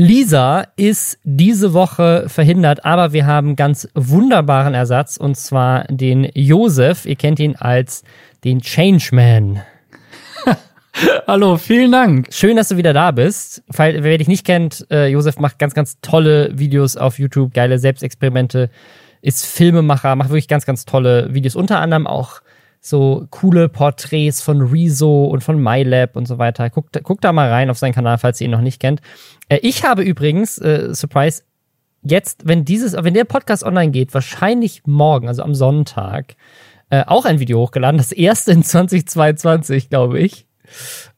Lisa ist diese Woche verhindert, aber wir haben ganz wunderbaren Ersatz und zwar den Josef. Ihr kennt ihn als den Changeman. Hallo, vielen Dank. Schön, dass du wieder da bist. Weil, wer dich nicht kennt, äh, Josef macht ganz, ganz tolle Videos auf YouTube, geile Selbstexperimente, ist Filmemacher, macht wirklich ganz, ganz tolle Videos. Unter anderem auch so coole Porträts von Rezo und von MyLab und so weiter. Guckt, guckt da mal rein auf seinen Kanal, falls ihr ihn noch nicht kennt. Äh, ich habe übrigens, äh, Surprise, jetzt, wenn dieses, wenn der Podcast online geht, wahrscheinlich morgen, also am Sonntag, äh, auch ein Video hochgeladen. Das erste in 2022, glaube ich.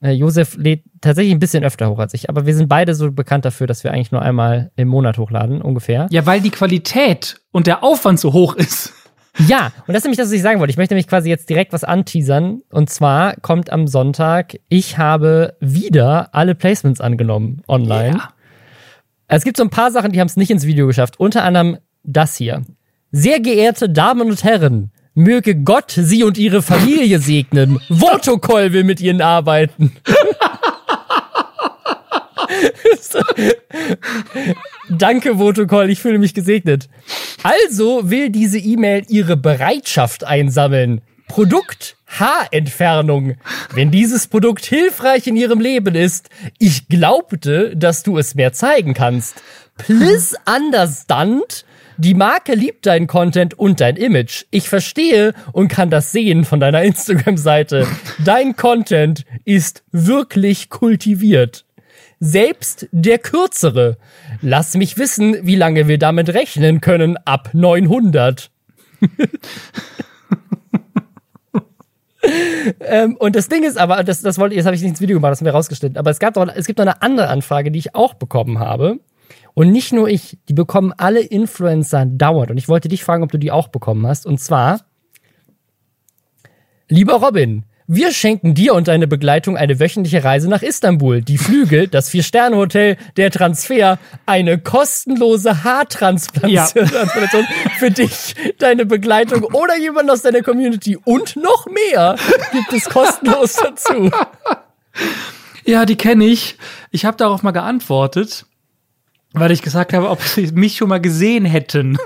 Äh, Josef lädt tatsächlich ein bisschen öfter hoch als ich, aber wir sind beide so bekannt dafür, dass wir eigentlich nur einmal im Monat hochladen, ungefähr. Ja, weil die Qualität und der Aufwand so hoch ist. Ja, und das ist nämlich das, was ich sagen wollte. Ich möchte nämlich quasi jetzt direkt was anteasern. Und zwar kommt am Sonntag, ich habe wieder alle Placements angenommen online. Ja. Es gibt so ein paar Sachen, die haben es nicht ins Video geschafft. Unter anderem das hier. Sehr geehrte Damen und Herren, möge Gott sie und ihre Familie segnen. Votokoll will mit ihnen arbeiten. Danke, Votokoll, ich fühle mich gesegnet. Also will diese E-Mail ihre Bereitschaft einsammeln. Produkt Haarentfernung. Wenn dieses Produkt hilfreich in ihrem Leben ist, ich glaubte, dass du es mir zeigen kannst. Please understand, die Marke liebt dein Content und dein Image. Ich verstehe und kann das sehen von deiner Instagram-Seite. Dein Content ist wirklich kultiviert. Selbst der kürzere. Lass mich wissen, wie lange wir damit rechnen können ab 900. ähm, und das Ding ist aber, das, das wollte, jetzt habe ich nicht ins Video gemacht, das haben wir rausgeschnitten, aber es gab doch, es gibt noch eine andere Anfrage, die ich auch bekommen habe. Und nicht nur ich, die bekommen alle Influencer dauernd. Und ich wollte dich fragen, ob du die auch bekommen hast. Und zwar, lieber Robin, wir schenken dir und deine Begleitung eine wöchentliche Reise nach Istanbul, die Flüge, das Vier-Sterne-Hotel, der Transfer, eine kostenlose Haartransplantation für dich, deine Begleitung oder jemand aus deiner Community und noch mehr gibt es kostenlos dazu. Ja, die kenne ich. Ich habe darauf mal geantwortet, weil ich gesagt habe, ob sie mich schon mal gesehen hätten.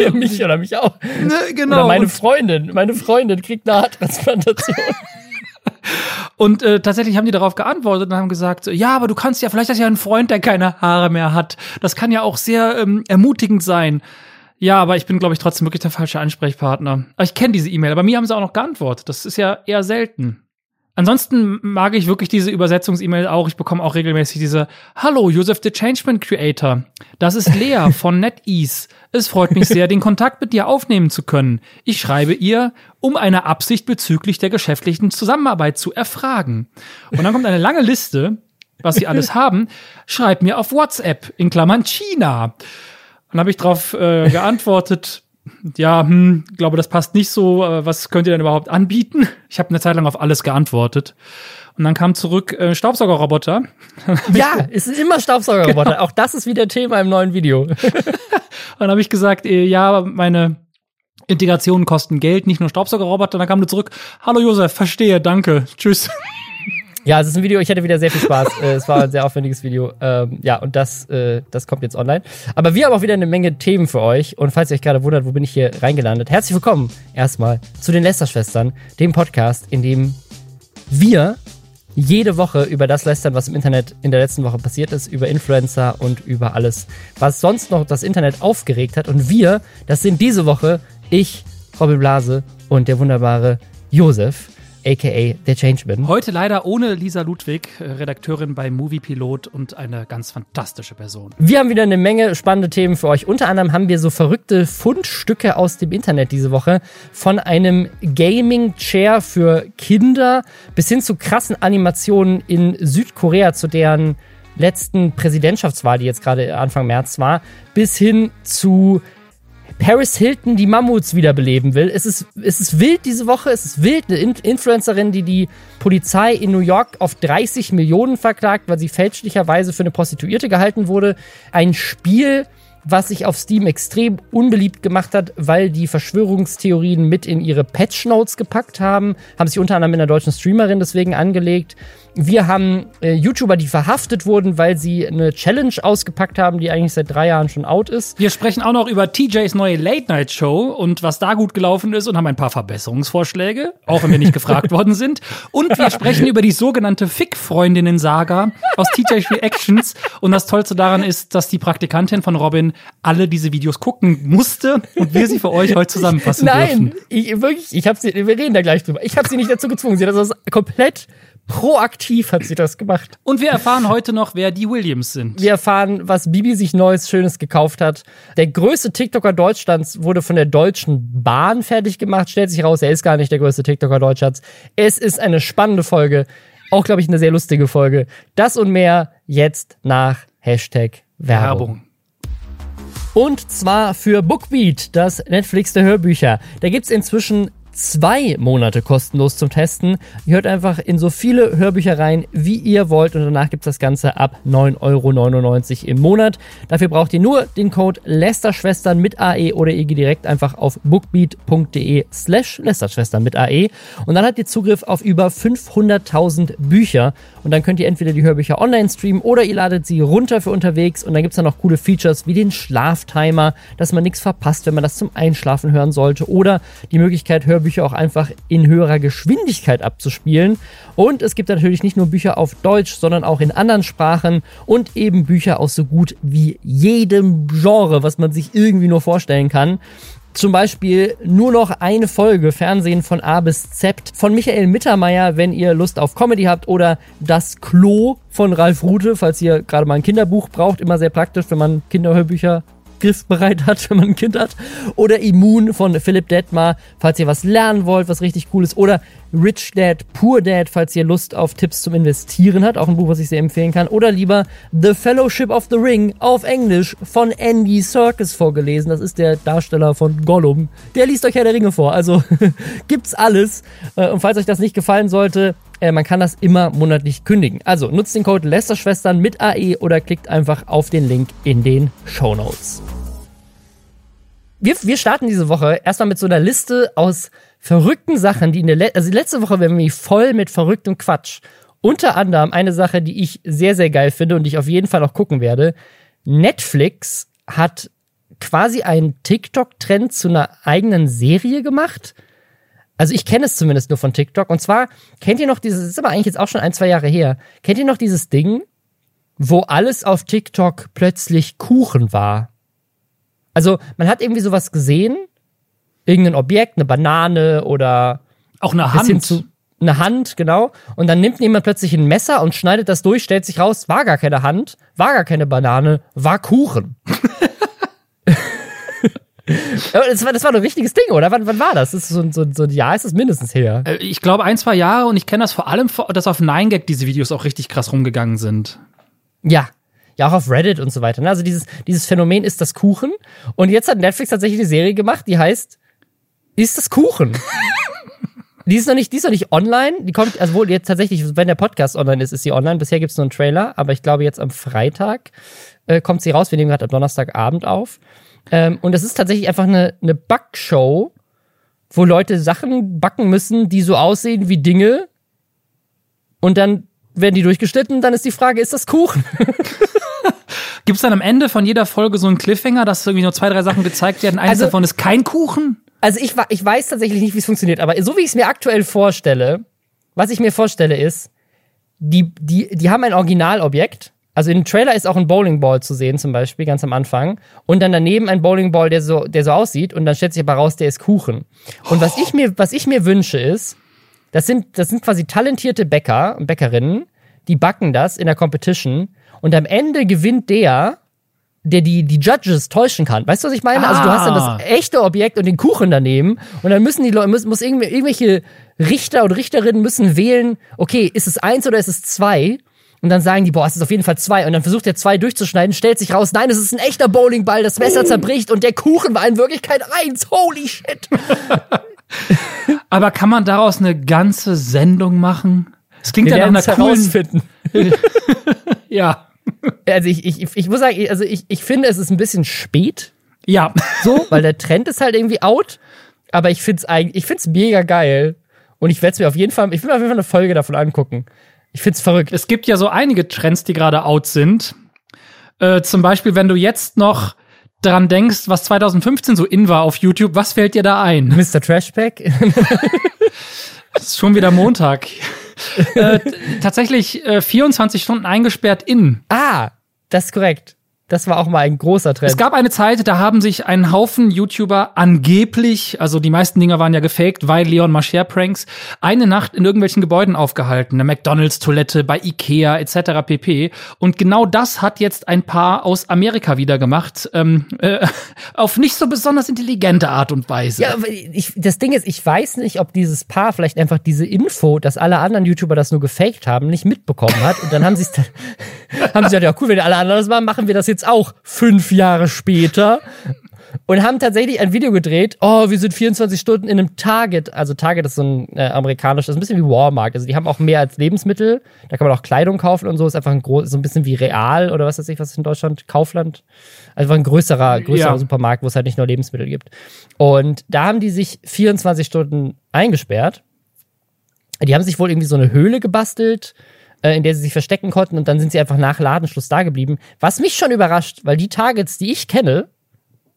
Ja, mich oder mich auch. Ne, genau. Oder meine Freundin. Meine Freundin kriegt eine Haartransplantation. Und äh, tatsächlich haben die darauf geantwortet und haben gesagt, so, ja, aber du kannst ja, vielleicht hast du ja einen Freund, der keine Haare mehr hat. Das kann ja auch sehr ähm, ermutigend sein. Ja, aber ich bin, glaube ich, trotzdem wirklich der falsche Ansprechpartner. Aber ich kenne diese E-Mail, aber mir haben sie auch noch geantwortet. Das ist ja eher selten. Ansonsten mag ich wirklich diese Übersetzungs-E-Mail auch. Ich bekomme auch regelmäßig diese Hallo, Joseph the Changement Creator. Das ist Lea von NetEase. Es freut mich sehr, den Kontakt mit dir aufnehmen zu können. Ich schreibe ihr, um eine Absicht bezüglich der geschäftlichen Zusammenarbeit zu erfragen. Und dann kommt eine lange Liste, was sie alles haben. Schreib mir auf WhatsApp, in Klammern China. Dann habe ich darauf äh, geantwortet, ja, hm, glaube, das passt nicht so. Äh, was könnt ihr denn überhaupt anbieten? Ich habe eine Zeit lang auf alles geantwortet. Und dann kam zurück äh, Staubsaugerroboter. ja, es ist immer Staubsaugerroboter. Genau. Auch das ist wieder Thema im neuen Video. und dann habe ich gesagt, äh, ja, meine Integrationen kosten Geld, nicht nur Staubsaugerroboter. Dann kam du zurück, hallo Josef, verstehe, danke, tschüss. Ja, es ist ein Video, ich hatte wieder sehr viel Spaß. Äh, es war ein sehr aufwendiges Video. Ähm, ja, und das, äh, das kommt jetzt online. Aber wir haben auch wieder eine Menge Themen für euch. Und falls ihr euch gerade wundert, wo bin ich hier reingelandet, herzlich willkommen erstmal zu den Lester-Schwestern, dem Podcast, in dem wir jede Woche über das lästern, was im Internet in der letzten Woche passiert ist, über Influencer und über alles, was sonst noch das Internet aufgeregt hat. Und wir, das sind diese Woche ich, Robin Blase und der wunderbare Josef aka der Changeman. Heute leider ohne Lisa Ludwig, äh, Redakteurin bei Movie Pilot und eine ganz fantastische Person. Wir haben wieder eine Menge spannende Themen für euch. Unter anderem haben wir so verrückte Fundstücke aus dem Internet diese Woche. Von einem Gaming-Chair für Kinder bis hin zu krassen Animationen in Südkorea, zu deren letzten Präsidentschaftswahl, die jetzt gerade Anfang März war, bis hin zu Paris Hilton die Mammuts wiederbeleben will. Es ist, es ist wild diese Woche. Es ist wild. Eine Influencerin, die die Polizei in New York auf 30 Millionen verklagt, weil sie fälschlicherweise für eine Prostituierte gehalten wurde. Ein Spiel, was sich auf Steam extrem unbeliebt gemacht hat, weil die Verschwörungstheorien mit in ihre Patch Notes gepackt haben. Haben sich unter anderem mit einer deutschen Streamerin deswegen angelegt. Wir haben äh, YouTuber, die verhaftet wurden, weil sie eine Challenge ausgepackt haben, die eigentlich seit drei Jahren schon out ist. Wir sprechen auch noch über TJs neue Late-Night-Show und was da gut gelaufen ist und haben ein paar Verbesserungsvorschläge, auch wenn wir nicht gefragt worden sind. Und wir sprechen über die sogenannte Fick-Freundinnen-Saga aus TJ's Reactions. Und das Tollste daran ist, dass die Praktikantin von Robin alle diese Videos gucken musste und wir sie für euch heute zusammenfassen Nein, dürfen. ich, wirklich, ich habe sie, wir reden da gleich drüber. Ich habe sie nicht dazu gezwungen. Sie hat das komplett proaktiv hat sie das gemacht. Und wir erfahren heute noch, wer die Williams sind. Wir erfahren, was Bibi sich Neues Schönes gekauft hat. Der größte TikToker Deutschlands wurde von der Deutschen Bahn fertig gemacht. Stellt sich raus, er ist gar nicht der größte TikToker Deutschlands. Es ist eine spannende Folge. Auch, glaube ich, eine sehr lustige Folge. Das und mehr jetzt nach Hashtag Werbung. Werbung. Und zwar für Bookbeat, das Netflix der Hörbücher. Da gibt's inzwischen zwei Monate kostenlos zum Testen. Ihr hört einfach in so viele Hörbücher rein, wie ihr wollt. Und danach gibt's das Ganze ab 9,99 Euro im Monat. Dafür braucht ihr nur den Code Lästerschwestern mit AE oder ihr geht direkt einfach auf bookbeat.de slash Lästerschwestern mit AE und dann habt ihr Zugriff auf über 500.000 Bücher. Und dann könnt ihr entweder die Hörbücher online streamen oder ihr ladet sie runter für unterwegs. Und dann gibt's dann noch coole Features wie den Schlaftimer, dass man nichts verpasst, wenn man das zum Einschlafen hören sollte. Oder die Möglichkeit, Hörbücher auch einfach in höherer Geschwindigkeit abzuspielen. Und es gibt natürlich nicht nur Bücher auf Deutsch, sondern auch in anderen Sprachen und eben Bücher aus so gut wie jedem Genre, was man sich irgendwie nur vorstellen kann. Zum Beispiel nur noch eine Folge Fernsehen von A bis Z von Michael Mittermeier, wenn ihr Lust auf Comedy habt, oder Das Klo von Ralf Rute, falls ihr gerade mal ein Kinderbuch braucht. Immer sehr praktisch, wenn man Kinderhörbücher griffbereit hat, wenn man ein Kind hat. Oder Immun von Philipp Detmar, falls ihr was lernen wollt, was richtig cool ist. Oder Rich Dad, Poor Dad, falls ihr Lust auf Tipps zum Investieren habt. Auch ein Buch, was ich sehr empfehlen kann. Oder lieber The Fellowship of the Ring auf Englisch von Andy Serkis vorgelesen. Das ist der Darsteller von Gollum. Der liest euch Herr der Ringe vor. Also gibt's alles. Äh, und falls euch das nicht gefallen sollte, äh, man kann das immer monatlich kündigen. Also nutzt den Code Lästerschwestern mit AE oder klickt einfach auf den Link in den Show Notes. Wir, wir starten diese Woche erstmal mit so einer Liste aus verrückten Sachen, die in der Le also letzte Woche waren wir voll mit verrücktem Quatsch. Unter anderem eine Sache, die ich sehr, sehr geil finde und die ich auf jeden Fall auch gucken werde. Netflix hat quasi einen TikTok-Trend zu einer eigenen Serie gemacht. Also ich kenne es zumindest nur von TikTok. Und zwar, kennt ihr noch dieses, ist aber eigentlich jetzt auch schon ein, zwei Jahre her, kennt ihr noch dieses Ding, wo alles auf TikTok plötzlich Kuchen war? Also man hat irgendwie sowas gesehen, irgendein Objekt, eine Banane oder Auch eine Hand. zu eine Hand, genau. Und dann nimmt jemand plötzlich ein Messer und schneidet das durch, stellt sich raus, war gar keine Hand, war gar keine Banane, war Kuchen. Das war, das war ein wichtiges Ding, oder? Wann, wann war das? das ist so, so, so ein Jahr ist es mindestens her. Äh, Ich glaube ein, zwei Jahre und ich kenne das vor allem, dass auf 9gag diese Videos auch richtig krass rumgegangen sind. Ja. Ja, auch auf Reddit und so weiter. ne? Also dieses, dieses Phänomen ist das Kuchen. Und jetzt hat Netflix tatsächlich eine Serie gemacht, die heißt Ist das Kuchen? die ist noch nicht, die ist noch nicht online. Die kommt, also wohl jetzt tatsächlich, wenn der Podcast online ist, ist sie online. Bisher gibt es nur einen Trailer, aber ich glaube jetzt am Freitag äh, kommt sie raus. Wir nehmen gerade am Donnerstagabend auf. Ähm, und das ist tatsächlich einfach eine, eine Backshow, wo Leute Sachen backen müssen, die so aussehen wie Dinge. Und dann werden die durchgeschnitten. Dann ist die Frage, ist das Kuchen? Gibt es dann am Ende von jeder Folge so einen Cliffhanger, dass irgendwie nur zwei, drei Sachen gezeigt werden? Eins Also- davon ist kein Kuchen? Also ich, ich weiß tatsächlich nicht, wie es funktioniert, aber so wie ich es mir aktuell vorstelle, was ich mir vorstelle ist, die, die, die haben ein Originalobjekt. Also im Trailer ist auch ein Bowlingball zu sehen, zum Beispiel, ganz am Anfang. Und dann daneben ein Bowlingball, der so, der so aussieht. Und dann stellt sich aber raus, der ist Kuchen. Und was ich mir, was ich mir wünsche ist, das sind, das sind quasi talentierte Bäcker und Bäckerinnen, die backen das in der Competition. Und am Ende gewinnt der, der die, die Judges täuschen kann. Weißt du, was ich meine? Also du hast dann Ah. das echte Objekt und den Kuchen daneben und dann müssen die Leute, müssen, muss irgendw- irgendwelche Richter und Richterinnen müssen wählen, okay, ist es eins oder ist es zwei? Und dann sagen die, boah, es ist auf jeden Fall zwei. Und dann versucht der zwei durchzuschneiden, stellt sich raus, nein, es ist ein echter Bowlingball, das Messer zerbricht und der Kuchen war in Wirklichkeit eins. Holy shit. Aber kann man daraus eine ganze Sendung machen? Es klingt Wir ja nach einer coolen. Ja. Also ich, ich, ich muss sagen, also ich, ich finde, es ist ein bisschen spät. Ja. so, weil der Trend ist halt irgendwie out. Aber ich find's eigentlich, ich find's mega geil. Und ich werde mir auf jeden Fall, ich will mir auf jeden Fall eine Folge davon angucken. Ich find's verrückt. Es gibt ja so einige Trends, die gerade out sind. Äh, zum Beispiel, wenn du jetzt noch dran denkst, was 2015 so in war auf YouTube, was fällt dir da ein? Mr. Trashpack? Es ist schon wieder Montag. Äh, tatsächlich äh, 24 Stunden eingesperrt in. ah, das ist korrekt. Das war auch mal ein großer Trend. Es gab eine Zeit, da haben sich ein Haufen YouTuber angeblich, also die meisten Dinger waren ja gefaked, weil Leon Mascher Pranks, eine Nacht in irgendwelchen Gebäuden aufgehalten, eine McDonalds Toilette bei Ikea etc. pp. Und genau das hat jetzt ein Paar aus Amerika wieder gemacht, ähm, äh, auf nicht so besonders intelligente Art und Weise. ja, aber ich, das Ding ist, ich weiß nicht, ob dieses Paar vielleicht einfach diese Info, dass alle anderen YouTuber das nur gefaked haben, nicht mitbekommen hat. Und dann haben sie es dann, haben sie gesagt, ja cool, wenn alle anderen das machen, machen wir das jetzt auch fünf Jahre später. Und haben tatsächlich ein Video gedreht. Oh, wir sind 24 Stunden in einem Target. Also Target ist so ein äh, amerikanisches, das ist ein bisschen wie Walmart. Also die haben auch mehr als Lebensmittel. Da kann man auch Kleidung kaufen und so. Ist einfach ein groß, so ein bisschen wie Real oder was weiß ich, was ist in Deutschland? Kaufland. Also ein größerer, größerer Ja. Supermarkt, wo es halt nicht nur Lebensmittel gibt. Und da haben die sich 24 Stunden eingesperrt. Die haben sich wohl irgendwie so eine Höhle gebastelt, äh, in der sie sich verstecken konnten und dann sind sie einfach nach Ladenschluss da geblieben. Was mich schon überrascht, weil die Targets, die ich kenne,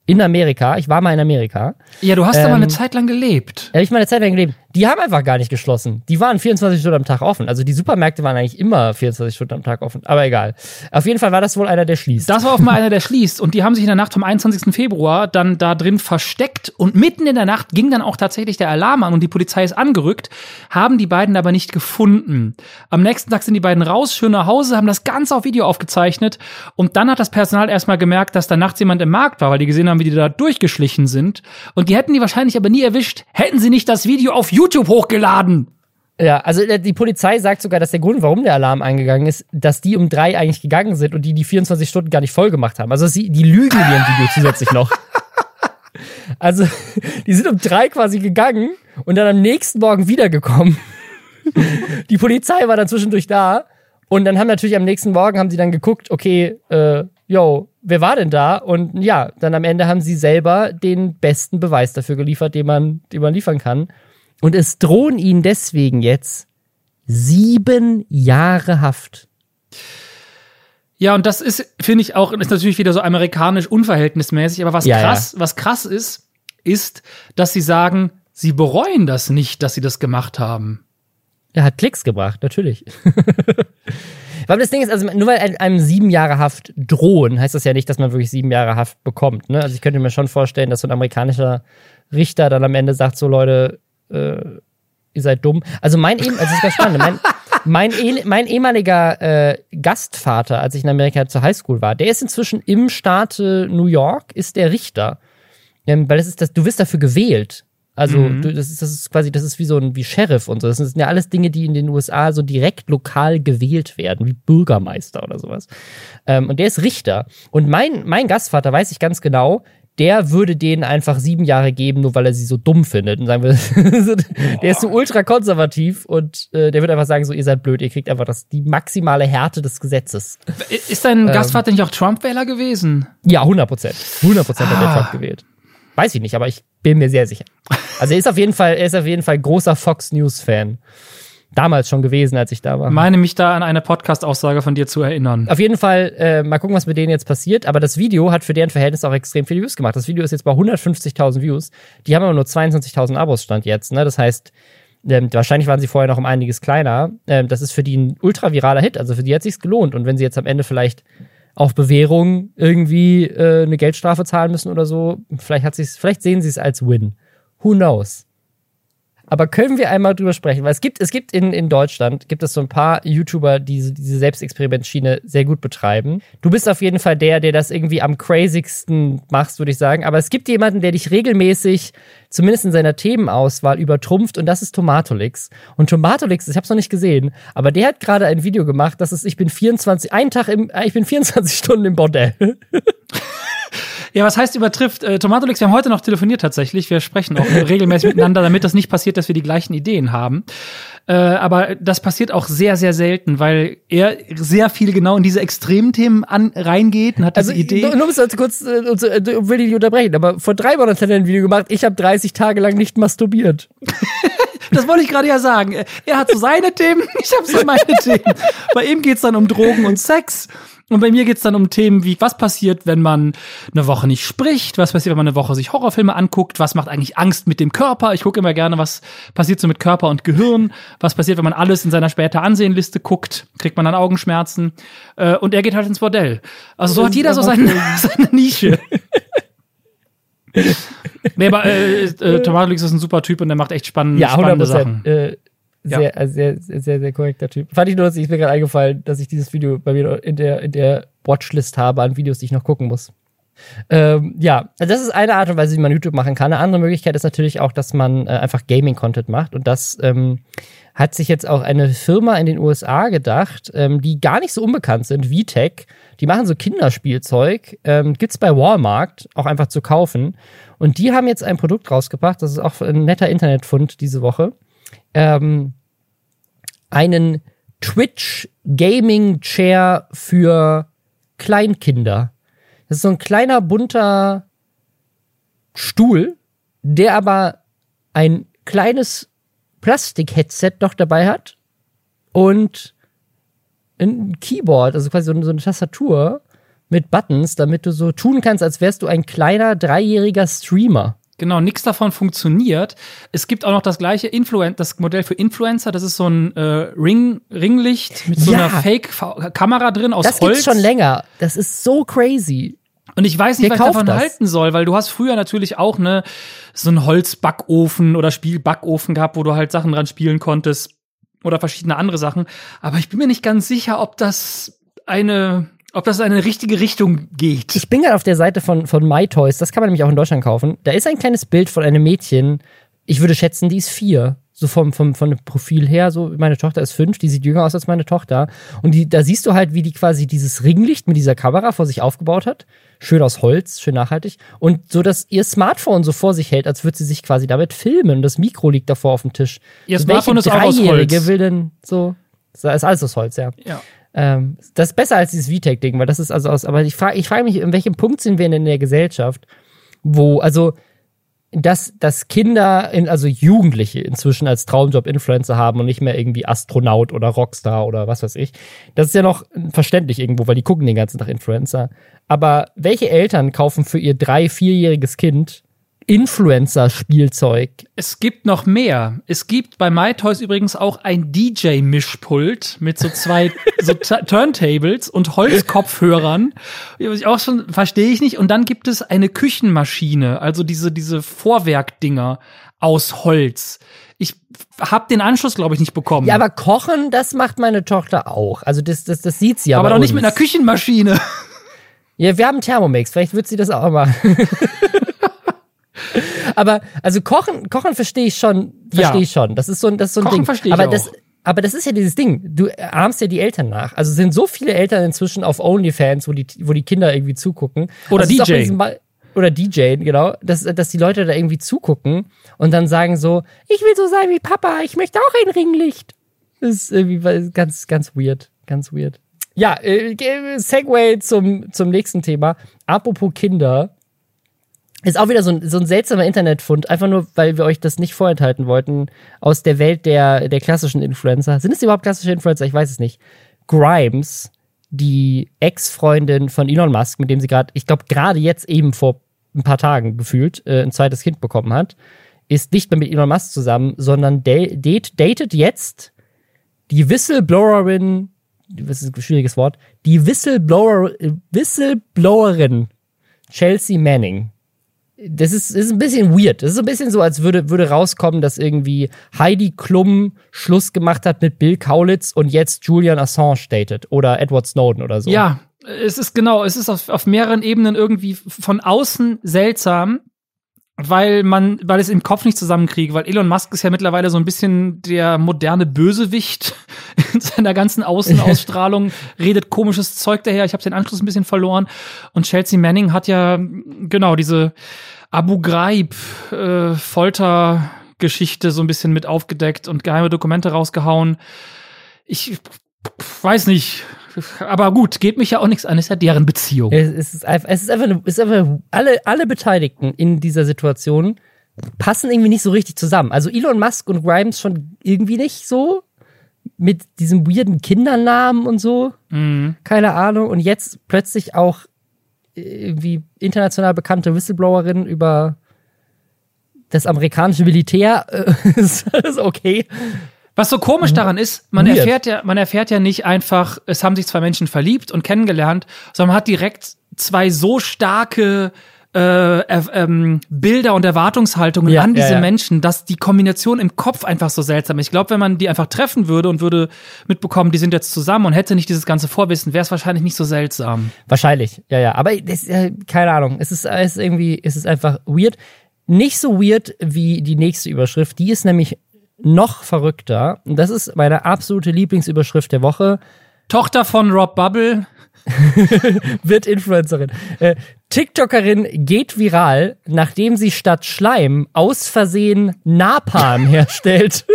in Amerika, ich war mal in Amerika, Ja, du hast da mal eine Ähm, Zeit lang gelebt. habe ich mal eine Zeit lang gelebt, die haben einfach gar nicht geschlossen. Die waren 24 Stunden am Tag offen. Also die Supermärkte waren eigentlich immer 24 Stunden am Tag offen. Aber egal. Auf jeden Fall war das wohl einer, der schließt. Das war auf mal einer, der schließt. Und die haben sich in der Nacht vom 21. Februar dann da drin versteckt. Und mitten in der Nacht ging dann auch tatsächlich der Alarm an und die Polizei ist angerückt, haben die beiden aber nicht gefunden. Am nächsten Tag sind die beiden raus, schön nach Hause, haben das Ganze auf Video aufgezeichnet. Und dann hat das Personal erstmal gemerkt, dass da nachts jemand im Markt war, weil die gesehen haben, wie die da durchgeschlichen sind. Und die hätten die wahrscheinlich aber nie erwischt, hätten sie nicht das Video auf YouTube hochgeladen. Ja, also äh, die Polizei sagt sogar, dass der Grund, warum der Alarm eingegangen ist, dass die um drei eigentlich gegangen sind und die die 24 Stunden gar nicht voll gemacht haben. Also sie, die lügen in ihrem Video zusätzlich noch. Also die sind um drei quasi gegangen und dann am nächsten Morgen wiedergekommen. Die Polizei war dann zwischendurch da und dann haben natürlich am nächsten Morgen haben sie dann geguckt, okay, äh, yo, wer war denn da? Und ja, dann am Ende haben sie selber den besten Beweis dafür geliefert, den man, den man liefern kann. Und es drohen ihnen deswegen jetzt sieben Jahre Haft. Ja, und das ist, finde ich auch, ist natürlich wieder so amerikanisch unverhältnismäßig, aber was Ja, krass, was krass ist, ist, dass sie sagen, sie bereuen das nicht, dass sie das gemacht haben. Er hat Klicks gebracht, natürlich. Aber das Ding ist, also nur weil ein- einem sieben Jahre Haft drohen, heißt das ja nicht, dass man wirklich sieben Jahre Haft bekommt. Ne? Also ich könnte mir schon vorstellen, dass so ein amerikanischer Richter dann am Ende sagt, so Leute, äh, ihr seid dumm. Also mein, eh- also das ist ganz spannend. Mein, mein, eh- mein ehemaliger äh, Gastvater, als ich in Amerika zur Highschool war, der ist inzwischen im Staate New York, ist der Richter. Ähm, weil das ist das, du wirst dafür gewählt. Also du, das, ist, das ist quasi, das ist wie so ein wie Sheriff und so. Das sind ja alles Dinge, die in den USA so direkt lokal gewählt werden, wie Bürgermeister oder sowas. Ähm, und der ist Richter. Und mein, mein Gastvater weiß ich ganz genau, der würde denen einfach sieben Jahre geben, nur weil er sie so dumm findet. Und sagen wir, der ist so ultra konservativ und äh, der wird einfach sagen, so, ihr seid blöd, ihr kriegt einfach das, die maximale Härte des Gesetzes. Ist dein Gastvater nicht auch Trump-Wähler gewesen? Ja, 100 Prozent. 100 Prozent hat der Ah. Trump gewählt. Weiß ich nicht, aber ich bin mir sehr sicher. Also er ist auf jeden Fall, er ist auf jeden Fall großer Fox News Fan. Damals schon gewesen, als ich da war. Meine mich da an eine Podcast-Aussage von dir zu erinnern. Auf jeden Fall, äh, mal gucken, was mit denen jetzt passiert. Aber das Video hat für deren Verhältnis auch extrem viele Views gemacht. Das Video ist jetzt bei 150.000 Views. Die haben aber nur 22.000 Abos stand jetzt. Ne? Das heißt, ähm, wahrscheinlich waren sie vorher noch um einiges kleiner. Ähm, das ist für die ein ultra viraler Hit. Also für die hat sich's gelohnt. Und wenn sie jetzt am Ende vielleicht auf Bewährung irgendwie äh, eine Geldstrafe zahlen müssen oder so, vielleicht hat sich's, vielleicht sehen sie es als Win. Who knows? Aber können wir einmal drüber sprechen? Weil es gibt, es gibt in, in Deutschland, gibt es so ein paar YouTuber, die diese, diese Selbstexperimentschiene sehr gut betreiben. Du bist auf jeden Fall der, der das irgendwie am crazigsten machst, würde ich sagen. Aber es gibt jemanden, der dich regelmäßig, zumindest in seiner Themenauswahl, übertrumpft und das ist Tomatolix. Und Tomatolix, ich habe es noch nicht gesehen, aber der hat gerade ein Video gemacht, das ist, ich bin 24, einen Tag im, äh, ich bin 24 Stunden im Bordell. Ja, was heißt übertrifft? Äh, Tomatolix, wir haben heute noch telefoniert tatsächlich. Wir sprechen auch regelmäßig miteinander, damit das nicht passiert, dass wir die gleichen Ideen haben. Äh, aber das passiert auch sehr, sehr selten, weil er sehr viel genau in diese extremen Themen an, reingeht und hat diese Also, Idee. nur, nur es kurz, äh, äh, will ich nicht unterbrechen, aber vor drei Monaten hat er ein Video gemacht, ich habe 30 Tage lang nicht masturbiert. Das wollte ich gerade ja sagen. Er hat so seine Themen, ich habe so meine Themen. Bei ihm geht's dann um Drogen und Sex. Und bei mir geht's dann um Themen wie, was passiert, wenn man eine Woche nicht spricht, was passiert, wenn man eine Woche sich Horrorfilme anguckt, was macht eigentlich Angst mit dem Körper. Ich gucke immer gerne, was passiert so mit Körper und Gehirn, was passiert, wenn man alles in seiner später Ansehenliste guckt, kriegt man dann Augenschmerzen. Äh, und er geht halt ins Bordell. Also so hat jeder so seine, seine Nische. nee, aber äh, äh, Tomatolix ist ein super Typ und der macht echt spannende, Ja, spannende 100%. Sachen. Äh. Sehr, also sehr, sehr, sehr, sehr korrekter Typ. Fand ich nur, dass ich mir gerade eingefallen, dass ich dieses Video bei mir in der, in der Watchlist habe an Videos, die ich noch gucken muss. Ähm, ja, also das ist eine Art und Weise, wie man YouTube machen kann. Eine andere Möglichkeit ist natürlich auch, dass man äh, einfach Gaming-Content macht. Und das ähm, hat sich jetzt auch eine Firma in den USA gedacht, ähm, die gar nicht so unbekannt sind, VTech. Die machen so Kinderspielzeug, ähm, gibt's bei Walmart auch einfach zu kaufen. Und die haben jetzt ein Produkt rausgebracht, das ist auch ein netter Internetfund diese Woche. Ähm, einen Twitch Gaming Chair für Kleinkinder. Das ist so ein kleiner bunter Stuhl, der aber ein kleines Plastik-Headset noch dabei hat und ein Keyboard, also quasi so eine, so eine Tastatur mit Buttons, damit du so tun kannst, als wärst du ein kleiner dreijähriger Streamer. Genau, nichts davon funktioniert. Es gibt auch noch das gleiche Influen das Modell für Influencer. Das ist so ein äh, Ring Ringlicht mit so Ja. einer Fake-Kamera drin aus Das Holz. gibt's schon länger. Das ist so crazy. Und ich weiß nicht, Wer was ich davon das? halten soll, weil du hast früher natürlich auch ne so einen Holzbackofen oder Spielbackofen gehabt, wo du halt Sachen dran spielen konntest oder verschiedene andere Sachen. Aber ich bin mir nicht ganz sicher, ob das eine, ob das in eine richtige Richtung geht. Ich bin gerade auf der Seite von, von MyToys, das kann man nämlich auch in Deutschland kaufen. Da ist ein kleines Bild von einem Mädchen, ich würde schätzen, die ist vier. So vom, vom, von dem Profil her, so meine Tochter ist fünf, die sieht jünger aus als meine Tochter. Und die, da siehst du halt, wie die quasi dieses Ringlicht mit dieser Kamera vor sich aufgebaut hat. Schön aus Holz, schön nachhaltig. Und so, dass ihr Smartphone so vor sich hält, als würde sie sich quasi damit filmen. Und das Mikro liegt davor auf dem Tisch. Ihr so, Smartphone ist auch aus Dreijährige Holz. will denn so, das ist alles aus Holz, ja. Ja. Ähm, das ist besser als dieses VTech-Ding, weil das ist also aus. Aber ich frage ich frag mich, in welchem Punkt sind wir denn in der Gesellschaft, wo, also, dass, dass Kinder, in, also Jugendliche inzwischen als Traumjob Influencer haben und nicht mehr irgendwie Astronaut oder Rockstar oder was weiß ich. Das ist ja noch verständlich irgendwo, weil die gucken den ganzen Tag Influencer. Aber welche Eltern kaufen für ihr drei-, vierjähriges Kind Influencer-Spielzeug? Es gibt noch mehr. Es gibt bei MyToys übrigens auch ein DJ-Mischpult mit so zwei so Turntables und Holzkopfhörern. Ich auch schon verstehe ich nicht. Und dann gibt es eine Küchenmaschine, also diese diese Vorwerkdinger aus Holz. Ich habe den Anschluss, glaube ich, nicht bekommen. Ja, aber kochen, das macht meine Tochter auch. Also das, das, das sieht sie ja aber doch nicht uns. mit einer Küchenmaschine. Ja, wir haben Thermomix, vielleicht wird sie das auch machen. aber also kochen, kochen verstehe ich schon, verstehe Ja. ich schon. Das ist so ein, das ist so ein Kochen Ding. verstehe ich aber auch. das, aber das ist ja dieses Ding. Du ahmst ja die Eltern nach. Also sind so viele Eltern inzwischen auf OnlyFans, wo die, wo die Kinder irgendwie zugucken. Oder also DJ. Oder DJ, genau, dass, dass die Leute da irgendwie zugucken und dann sagen so, ich will so sein wie Papa, ich möchte auch ein Ringlicht. Das ist irgendwie ganz, ganz weird. Ganz weird. Ja, äh, Segway zum, zum nächsten Thema. Apropos Kinder. Ist auch wieder so ein, so ein seltsamer Internetfund, einfach nur, weil wir euch das nicht vorenthalten wollten, aus der Welt der, der klassischen Influencer. Sind es überhaupt klassische Influencer? Ich weiß es nicht. Grimes, die Ex-Freundin von Elon Musk, mit dem sie gerade, ich glaube, gerade jetzt eben vor ein paar Tagen gefühlt äh, ein zweites Kind bekommen hat, ist nicht mehr mit Elon Musk zusammen, sondern da- date, datet jetzt die Whistleblowerin, das ist ein schwieriges Wort, die Whistleblower, Whistleblowerin Chelsea Manning. Das ist, ist ein bisschen weird. Das ist ein bisschen so, als würde, würde rauskommen, dass irgendwie Heidi Klum Schluss gemacht hat mit Bill Kaulitz und jetzt Julian Assange datet oder Edward Snowden oder so. Ja, es ist genau, es ist auf, auf mehreren Ebenen irgendwie von außen seltsam, weil man, weil es im Kopf nicht zusammenkriege, weil Elon Musk ist ja mittlerweile so ein bisschen der moderne Bösewicht in seiner ganzen Außenausstrahlung, redet komisches Zeug daher. Ich habe den Anschluss ein bisschen verloren. Und Chelsea Manning hat ja genau diese Abu Ghraib äh, Foltergeschichte so ein bisschen mit aufgedeckt und geheime Dokumente rausgehauen. Ich weiß nicht, aber gut, geht mich ja auch nichts an, ist ja deren Beziehung. Es ist einfach, es ist einfach, es ist einfach alle, alle Beteiligten in dieser Situation passen irgendwie nicht so richtig zusammen. Also Elon Musk und Grimes schon irgendwie nicht so. Mit diesem weirden Kindernamen und so. Mhm. Keine Ahnung. Und jetzt plötzlich auch irgendwie international bekannte Whistleblowerin über das amerikanische Militär. Äh, ist okay. Was so komisch daran ist, man Weird. erfährt ja, man erfährt ja nicht einfach, es haben sich zwei Menschen verliebt und kennengelernt, sondern man hat direkt zwei so starke äh, ähm, Bilder und Erwartungshaltungen Ja, an ja, diese ja. Menschen, dass die Kombination im Kopf einfach so seltsam ist. Ich glaube, wenn man die einfach treffen würde und würde mitbekommen, die sind jetzt zusammen und hätte nicht dieses ganze Vorwissen, wäre es wahrscheinlich nicht so seltsam. Wahrscheinlich, ja, ja. Aber das, äh, keine Ahnung. Es ist, es ist irgendwie, es ist einfach weird. Nicht so weird wie die nächste Überschrift. Die ist nämlich noch verrückter. Und das ist meine absolute Lieblingsüberschrift der Woche. Tochter von Rob Bubble, Wird Influencerin. Äh, TikTokerin geht viral, nachdem sie statt Schleim aus Versehen Napalm herstellt.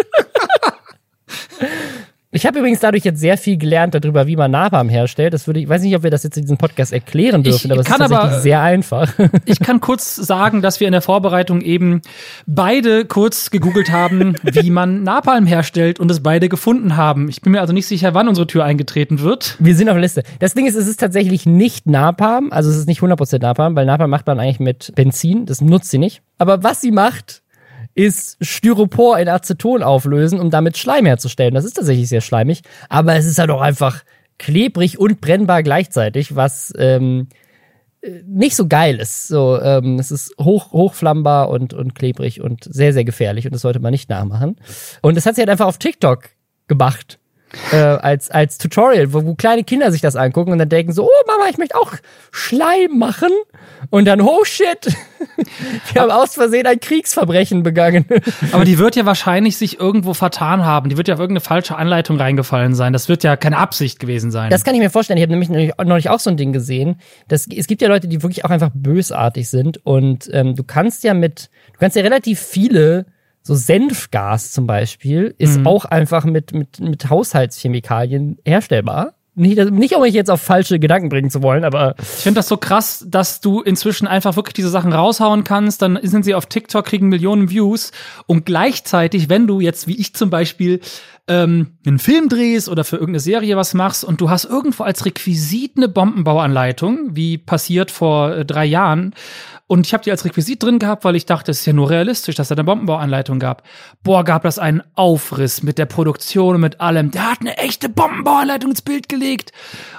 Ich habe übrigens dadurch jetzt sehr viel gelernt darüber, wie man Napalm herstellt. Das würde ich weiß nicht, ob wir das jetzt in diesem Podcast erklären dürfen, Ich aber es ist kann aber- tatsächlich sehr einfach. Ich kann kurz sagen, dass wir in der Vorbereitung eben beide kurz gegoogelt haben, wie man Napalm herstellt und es beide gefunden haben. Ich bin mir also nicht sicher, wann unsere Tür eingetreten wird. Wir sind auf der Liste. Das Ding ist, es ist tatsächlich nicht Napalm, also es ist nicht 100% Napalm, weil Napalm macht man eigentlich mit Benzin, das nutzt sie nicht. Aber was sie macht, ist Styropor in Aceton auflösen, um damit Schleim herzustellen. Das ist tatsächlich sehr schleimig, aber es ist halt auch einfach klebrig und brennbar gleichzeitig, was ähm, äh, nicht so geil ist. So, ähm, es ist hoch, hochflammbar und, und klebrig und sehr, sehr gefährlich und das sollte man nicht nachmachen. Und das hat sie halt einfach auf TikTok gemacht. Äh, als, als Tutorial, wo, wo kleine Kinder sich das angucken und dann denken so, oh Mama, ich möchte auch Schleim machen. Und dann, oh shit, wir haben aus Versehen ein Kriegsverbrechen begangen. Aber die wird ja wahrscheinlich sich irgendwo vertan haben. Die wird ja auf irgendeine falsche Anleitung reingefallen sein. Das wird ja keine Absicht gewesen sein. Das kann ich mir vorstellen. Ich habe nämlich neulich- auch so ein Ding gesehen. Das, es gibt ja Leute, die wirklich auch einfach bösartig sind. Und ähm, du kannst ja mit, du kannst ja relativ viele, so Senfgas zum Beispiel, ist auch einfach mit, mit, mit Haushaltschemikalien herstellbar. Nicht, nicht, um mich jetzt auf falsche Gedanken bringen zu wollen, aber Ich finde das so krass, dass du inzwischen einfach wirklich diese Sachen raushauen kannst. Dann sind sie auf TikTok, kriegen Millionen Views. Und gleichzeitig, wenn du jetzt, wie ich zum Beispiel, ähm, einen Film drehst oder für irgendeine Serie was machst und du hast irgendwo als Requisit eine Bombenbauanleitung, wie passiert vor äh, drei Jahren, und ich habe die als Requisit drin gehabt, weil ich dachte, es ist ja nur realistisch, dass er eine Bombenbauanleitung gab. Boah, gab das einen Aufriss mit der Produktion und mit allem. Der hat eine echte Bombenbauanleitung ins Bild gelegt.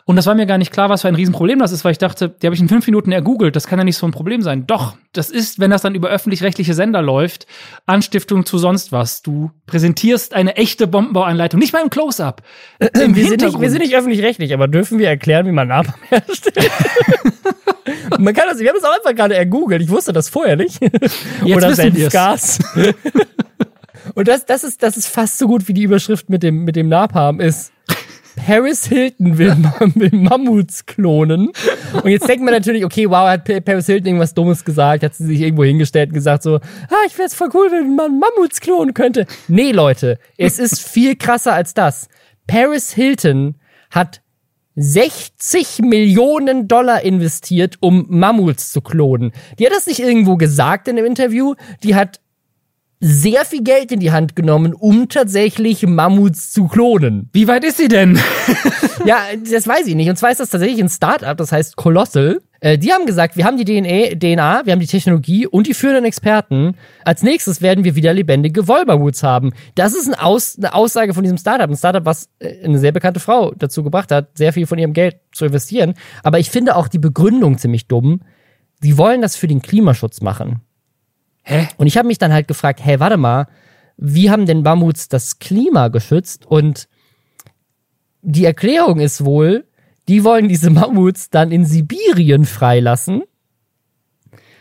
Und das war mir gar nicht klar, was für ein Riesenproblem das ist, weil ich dachte, die habe ich in fünf Minuten ergoogelt. Das kann ja nicht so ein Problem sein. Doch, das ist, wenn das dann über öffentlich-rechtliche Sender läuft, Anstiftung zu sonst was. Du präsentierst eine echte Bombenbauanleitung, nicht mal im Close-Up. Wir sind, nicht, Hintergrund. wir sind nicht öffentlich-rechtlich, aber dürfen wir erklären, wie man Napalm herstellt? Man kann das, wir haben es auch einfach gerade ergoogelt. Ich wusste das vorher nicht. Oder wissen wir's. Senfgas. Und das, das ist, das ist fast so gut wie die Überschrift mit dem, mit dem Napalm ist. Paris Hilton will, will Mammuts klonen. Und jetzt denkt man natürlich, okay, wow, hat Pa- Paris Hilton irgendwas Dummes gesagt, hat sie sich irgendwo hingestellt und gesagt so, ah, ich wäre voll cool, wenn man Mammuts klonen könnte. Nee, Leute, es ist viel krasser als das. Paris Hilton hat 60 Millionen Dollar investiert, um Mammuts zu klonen. Die hat das nicht irgendwo gesagt in einem Interview. Die hat sehr viel Geld in die Hand genommen, um tatsächlich Mammuts zu klonen. Wie weit ist sie denn? Ja, das weiß ich nicht. Und zwar ist das tatsächlich ein Startup, das heißt Colossal. Äh, die haben gesagt, wir haben die DNA, DNA, wir haben die Technologie und die führenden Experten. Als nächstes werden wir wieder lebendige Wollmamuts haben. Das ist ein Aus, eine Aussage von diesem Startup. Ein Startup, was äh, eine sehr bekannte Frau dazu gebracht hat, sehr viel von ihrem Geld zu investieren. Aber ich finde auch die Begründung ziemlich dumm. Sie wollen das für den Klimaschutz machen. Hä? Und ich habe mich dann halt gefragt, hey, warte mal, wie haben denn Mammuts das Klima geschützt? Und die Erklärung ist wohl, die wollen diese Mammuts dann in Sibirien freilassen.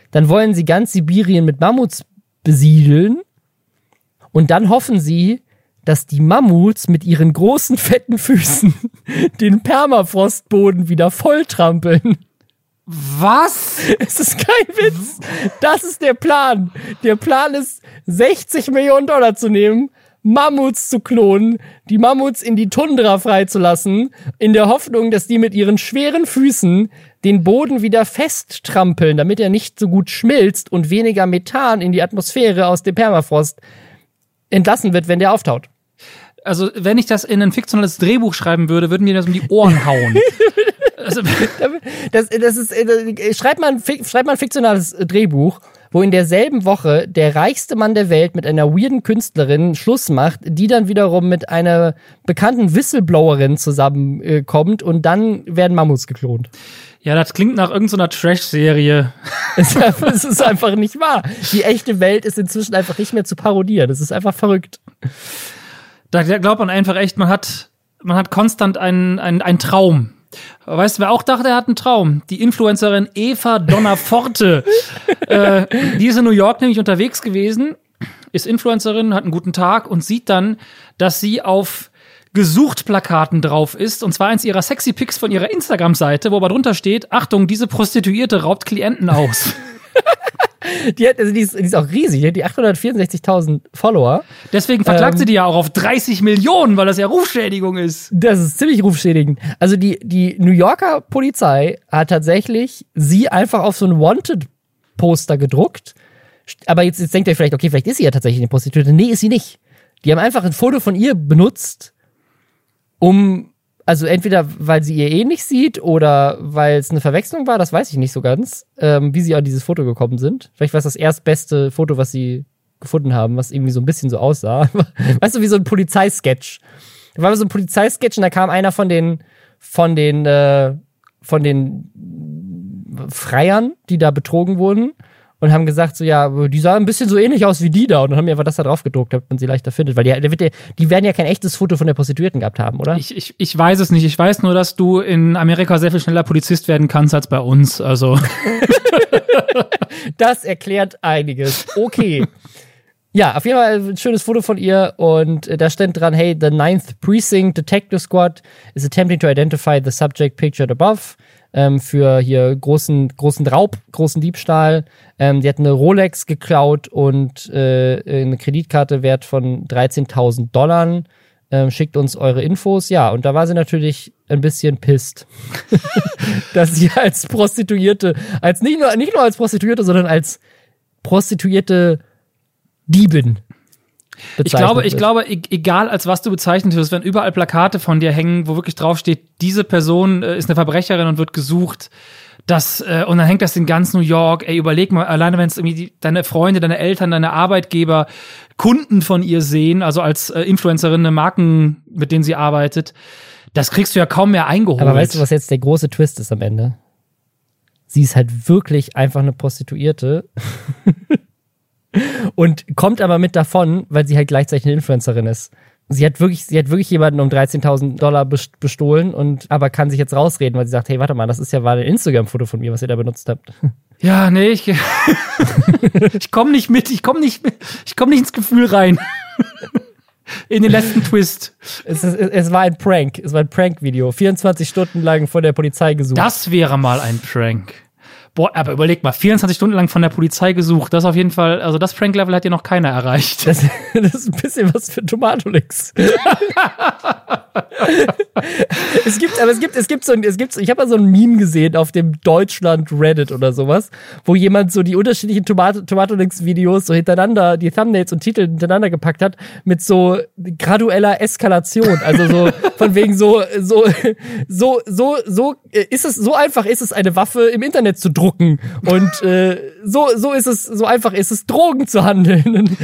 Dann wollen sie ganz Sibirien mit Mammuts besiedeln. Und dann hoffen sie, dass die Mammuts mit ihren großen fetten Füßen den Permafrostboden wieder volltrampeln. Was? Es ist kein Witz. Das ist der Plan. Der Plan ist, 60 Millionen Dollar zu nehmen, Mammuts zu klonen, die Mammuts in die Tundra freizulassen, in der Hoffnung, dass die mit ihren schweren Füßen den Boden wieder festtrampeln, damit er nicht so gut schmilzt und weniger Methan in die Atmosphäre aus dem Permafrost entlassen wird, wenn der auftaut. Also, wenn ich das in ein fiktionales Drehbuch schreiben würde, würden mir das um die Ohren hauen. also, das, das ist, äh, schreibt mal, schreibt mal ein fiktionales Drehbuch wo in derselben Woche der reichste Mann der Welt mit einer weirden Künstlerin Schluss macht, die dann wiederum mit einer bekannten Whistleblowerin zusammenkommt äh, und dann werden Mammuts geklont. Ja, das klingt nach irgendeiner Trash-Serie. es, es ist einfach nicht wahr. Die echte Welt ist inzwischen einfach nicht mehr zu parodieren. Das ist einfach verrückt. Da glaubt man einfach echt, man hat, man hat konstant einen, einen, einen Traum. Weißt du, wer auch dachte, er hat einen Traum? Die Influencerin Eva Donnerforte. äh, die ist in New York nämlich unterwegs gewesen, ist Influencerin, hat einen guten Tag und sieht dann, dass sie auf gesucht Plakaten drauf ist, und zwar eins ihrer sexy Pics von ihrer Instagram-Seite, wo aber drunter steht, Achtung, diese Prostituierte raubt Klienten aus. die, hat, also die, ist, die ist auch riesig, die hat die 864.000 Follower. Deswegen verklagt ähm, sie die ja auch auf 30 Millionen, weil das ja Rufschädigung ist. Das ist ziemlich rufschädigend. Also die, die New Yorker Polizei hat tatsächlich sie einfach auf so ein Wanted-Poster gedruckt. Aber jetzt, jetzt denkt ihr vielleicht, okay, vielleicht ist sie ja tatsächlich eine Prostituierte. Nee, ist sie nicht. Die haben einfach ein Foto von ihr benutzt, um also entweder weil sie ihr eh nicht sieht oder weil es eine Verwechslung war, das weiß ich nicht so ganz, ähm, wie sie an dieses Foto gekommen sind. Vielleicht war es das erstbeste Foto, was sie gefunden haben, was irgendwie so ein bisschen so aussah. weißt du, wie so ein Polizeisketch. Da war so ein Polizeisketch und da kam einer von den von den äh, von den Freiern, die da betrogen wurden und haben gesagt, so ja, die sah ein bisschen so ähnlich aus wie die da. Und dann haben wir einfach das da drauf gedruckt, damit man sie leichter findet. Weil die, die, die werden ja kein echtes Foto von der Prostituierten gehabt haben, oder? Ich, ich, ich weiß es nicht. Ich weiß nur, dass du in Amerika sehr viel schneller Polizist werden kannst als bei uns. Also. das erklärt einiges. Okay. Ja, auf jeden Fall ein schönes Foto von ihr und äh, da stand dran, hey, the Ninth Precinct Detective Squad is attempting to identify the subject pictured above ähm, für hier großen, großen Raub, großen Diebstahl. Ähm, die hat eine Rolex geklaut und äh, eine Kreditkarte wert von 13.000 Dollar. Ähm, schickt uns eure Infos. Ja, und da war sie natürlich ein bisschen pisst, dass sie als Prostituierte, als nicht nur, nicht nur als Prostituierte, sondern als Prostituierte Diebin ich glaube, ich glaube, e-, egal als was du bezeichnet wirst, wenn überall Plakate von dir hängen, wo wirklich draufsteht, diese Person äh, ist eine Verbrecherin und wird gesucht, das, äh, und dann hängt das in ganz New York, ey, überleg mal, alleine wenn es irgendwie die, deine Freunde, deine Eltern, deine Arbeitgeber, Kunden von ihr sehen, also als äh, Influencerin, eine Marken, mit denen sie arbeitet, das kriegst du ja kaum mehr eingeholt. Aber weißt du, was jetzt der große Twist ist am Ende? Sie ist halt wirklich einfach eine Prostituierte. und kommt aber mit davon, weil sie halt gleichzeitig eine Influencerin ist. Sie hat wirklich, sie hat wirklich jemanden um 13.000 Dollar bestohlen und aber kann sich jetzt rausreden, weil sie sagt, hey, warte mal, das ist ja war ein Instagram-Foto von mir, was ihr da benutzt habt. Ja, nee, ich, ich komme nicht mit, ich komme nicht, ich komme nicht ins Gefühl rein. In den letzten Twist. Es, es, es war ein Prank. Es war ein Prank-Video. 24 Stunden lang vor der Polizei gesucht. Das wäre mal ein Prank. Boah, aber überleg mal, 24 Stunden lang von der Polizei gesucht. Das auf jeden Fall, also das Prank-Level hat ja noch keiner erreicht. Das, das ist ein bisschen was für Tomatolix. es gibt, aber es gibt, es gibt so ein, es gibt, ich habe mal so ein Meme gesehen auf dem Deutschland Reddit oder sowas, wo jemand so die unterschiedlichen Tomat Tomatolix-Videos so hintereinander, die Thumbnails und Titel hintereinander gepackt hat, mit so gradueller Eskalation. Also so, von wegen so, so, so, so, so, ist es, so einfach ist es, eine Waffe im Internet zu drucken. Und äh, so, so ist es, so einfach ist es, Drogen zu handeln.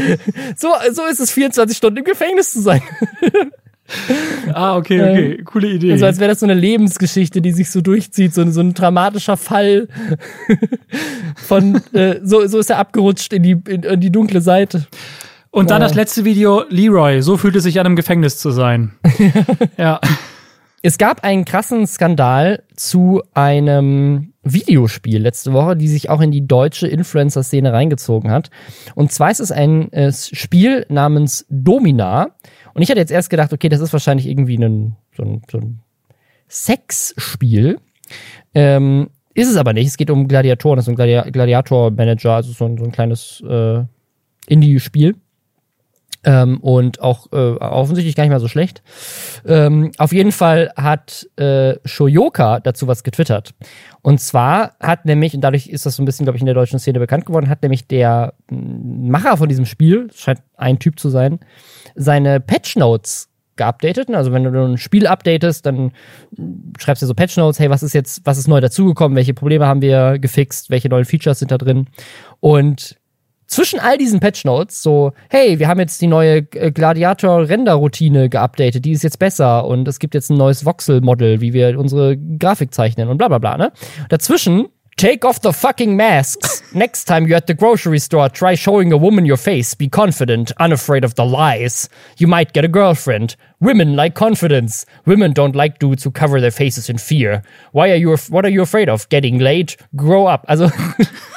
so, so ist es, 24 Stunden im Gefängnis zu sein. ah, okay, okay. Ähm, Coole Idee. Also als wäre das so eine Lebensgeschichte, die sich so durchzieht, so, so ein dramatischer Fall von äh, so, so ist er abgerutscht in die, in, in die dunkle Seite. Und dann ja. das letzte Video, Leroy, so fühlt es sich an, im Gefängnis zu sein. ja. Es gab einen krassen Skandal zu einem Videospiel letzte Woche, die sich auch in die deutsche Influencer-Szene reingezogen hat. Und zwar ist es ein äh, Spiel namens Domina. Und ich hatte jetzt erst gedacht, okay, das ist wahrscheinlich irgendwie ein, so ein, so ein Sexspiel. Ähm, ist es aber nicht. Es geht um Gladiatoren. Das ist ein Gladi Gladiator-Manager, also so ein, so ein kleines äh, Indie-Spiel. Ähm, und auch äh, offensichtlich gar nicht mal so schlecht. Ähm, auf jeden Fall hat äh, Shoyoka dazu was getwittert. Und zwar hat nämlich, und dadurch ist das so ein bisschen, glaube ich, in der deutschen Szene bekannt geworden, hat nämlich der Macher von diesem Spiel, scheint ein Typ zu sein, seine Patch Notes geupdatet. Also wenn du ein Spiel updatest, dann schreibst du so Patch Notes, hey, was ist jetzt, was ist neu dazugekommen, welche Probleme haben wir gefixt, welche neuen Features sind da drin. Und zwischen all diesen Patch Notes so, hey, wir haben jetzt die neue äh, Gladiator-Render-Routine geupdatet, die ist jetzt besser und es gibt jetzt ein neues Voxel-Model, wie wir unsere Grafik zeichnen und bla bla bla, ne? Dazwischen Take off the fucking masks. Next time you're at the grocery store, try showing a woman your face. Be confident, unafraid of the lies. You might get a girlfriend. Women like confidence. Women don't like dudes who cover their faces in fear. Why are you, what are you afraid of? Getting laid? Grow up. Also,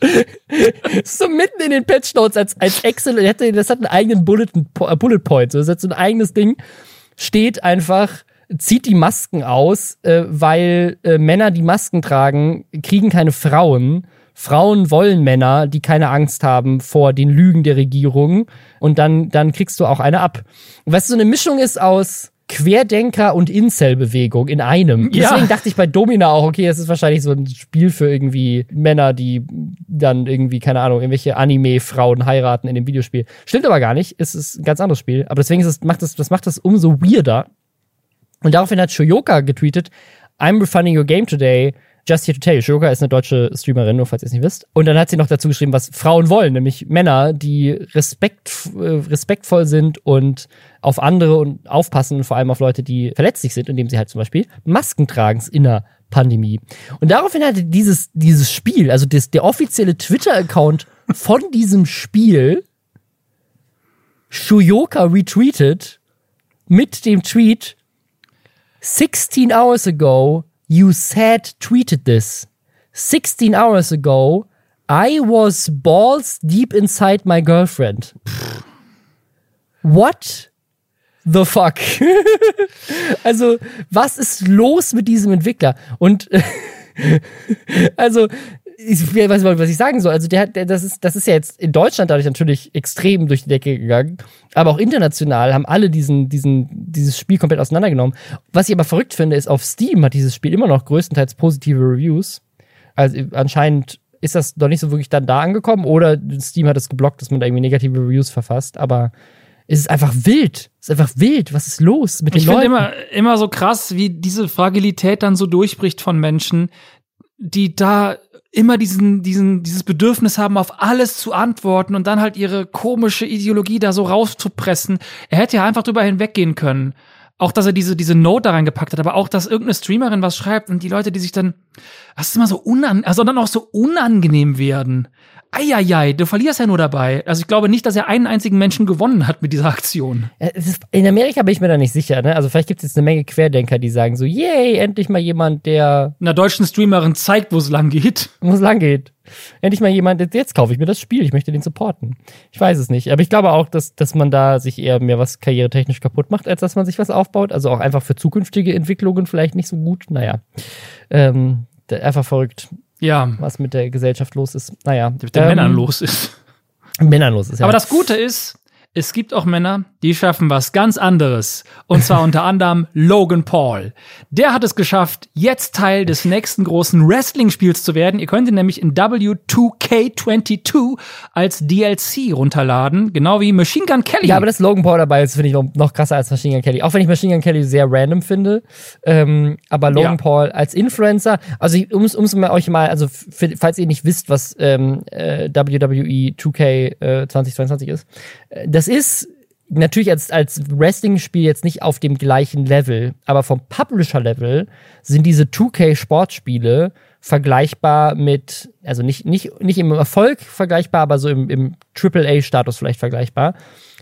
so mitten in den Patch Notes als, als Excel, das hat einen eigenen Bullet, äh, Bullet Point, so, das hat so ein eigenes Ding, steht einfach, zieht die Masken aus, äh, weil äh, Männer, die Masken tragen, kriegen keine Frauen. Frauen wollen Männer, die keine Angst haben vor den Lügen der Regierung. Und dann, dann kriegst du auch eine ab. Was so eine Mischung ist aus Querdenker und Incel-Bewegung in einem. Ja. Deswegen dachte ich bei Domina auch, okay, das ist wahrscheinlich so ein Spiel für irgendwie Männer, die dann irgendwie, keine Ahnung, irgendwelche Anime-Frauen heiraten in dem Videospiel. Stimmt aber gar nicht. Es ist ein ganz anderes Spiel. Aber deswegen ist es, macht das, das macht das umso weirder. Und daraufhin hat Shoyoka getweetet, I'm refunding your game today. Just here to tell you, Shoyoka ist eine deutsche Streamerin, nur falls ihr es nicht wisst. Und dann hat sie noch dazu geschrieben, was Frauen wollen, nämlich Männer, die respekt, äh, respektvoll sind und auf andere und aufpassen, vor allem auf Leute, die verletzlich sind, indem sie halt zum Beispiel Masken tragen in der Pandemie. Und daraufhin hatte dieses, dieses Spiel, also das, der offizielle Twitter-Account von diesem Spiel, Shuyoka retweetet mit dem Tweet, 16 hours ago, you said tweeted this. 16 hours ago, I was balls deep inside my girlfriend. What the fuck? also, was ist los mit diesem Entwickler? Und also, ich weiß nicht, was ich sagen soll. Also der, der, das ist, das ist ja jetzt in Deutschland dadurch natürlich extrem durch die Decke gegangen, aber auch international haben alle diesen, diesen, dieses Spiel komplett auseinandergenommen. Was ich aber verrückt finde, ist auf Steam hat dieses Spiel immer noch größtenteils positive Reviews. Also anscheinend ist das doch nicht so wirklich dann da angekommen oder Steam hat es geblockt, dass man da irgendwie negative Reviews verfasst, aber es ist einfach wild. Es ist einfach wild. Was ist los mit den ich Leuten? Ich finde immer, immer so krass, wie diese Fragilität dann so durchbricht von Menschen, die da immer diesen, diesen, dieses Bedürfnis haben, auf alles zu antworten und dann halt ihre komische Ideologie da so rauszupressen. Er hätte ja einfach drüber hinweggehen können. Auch, dass er diese, diese Note da reingepackt hat, aber auch, dass irgendeine Streamerin was schreibt und die Leute, die sich dann, das ist immer so unan, also dann auch so unangenehm werden. Eieiei, du verlierst ja nur dabei. Also ich glaube nicht, dass er einen einzigen Menschen gewonnen hat mit dieser Aktion. In Amerika bin ich mir da nicht sicher. Ne? Also vielleicht gibt es jetzt eine Menge Querdenker, die sagen so, yay, endlich mal jemand, der einer deutschen Streamerin zeigt, wo es lang geht. Wo es lang geht. Endlich mal jemand, jetzt kaufe ich mir das Spiel, ich möchte den supporten. Ich weiß es nicht. Aber ich glaube auch, dass, dass man da sich eher mehr was karrieretechnisch kaputt macht, als dass man sich was aufbaut. Also auch einfach für zukünftige Entwicklungen vielleicht nicht so gut. Naja. Ähm, einfach verrückt ja. was mit der Gesellschaft los ist. Naja. Mit den ähm, Männern los ist. Männern los ist, ja. Aber das Gute ist, es gibt auch Männer, die schaffen was ganz anderes. Und zwar unter anderem Logan Paul. Der hat es geschafft, jetzt Teil des nächsten großen Wrestling-Spiels zu werden. Ihr könnt ihn nämlich in W2K22 als DLC runterladen, genau wie Machine Gun Kelly. Ja, aber dass Logan Paul dabei ist, finde ich noch, krasser als Machine Gun Kelly. Auch wenn ich Machine Gun Kelly sehr random finde. Ähm, aber Logan ja. Paul als Influencer, also um es euch mal, also falls ihr nicht wisst, was ähm, äh, WWE 2K äh, 2022 ist, äh, ist natürlich als, als Wrestling-Spiel jetzt nicht auf dem gleichen Level, aber vom Publisher-Level sind diese 2K-Sportspiele vergleichbar mit, also nicht, nicht, nicht im Erfolg vergleichbar, aber so im, im AAA-Status vielleicht vergleichbar,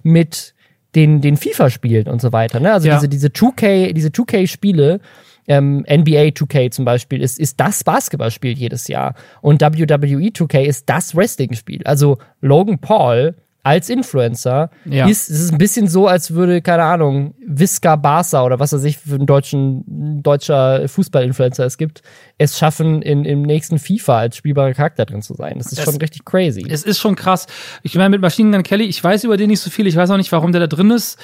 mit den, den FIFA-Spielen und so weiter. Ne? Also ja. diese, diese 2K, diese 2K-Spiele, ähm, NBA 2K zum Beispiel ist, ist das Basketballspiel jedes Jahr. Und WWE 2K ist das Wrestling-Spiel. Also Logan Paul als Influencer Ja. ist, es ist ein bisschen so, als würde, keine Ahnung, Visca Barca oder was weiß ich für einen deutschen, ein deutscher Fußballinfluencer es gibt, es schaffen, in, im nächsten FIFA als spielbarer Charakter drin zu sein. Das ist Es- schon richtig crazy. Es ist schon krass. Ich meine, mit Machine Gun Kelly, ich weiß über den nicht so viel, ich weiß auch nicht, warum der da drin ist.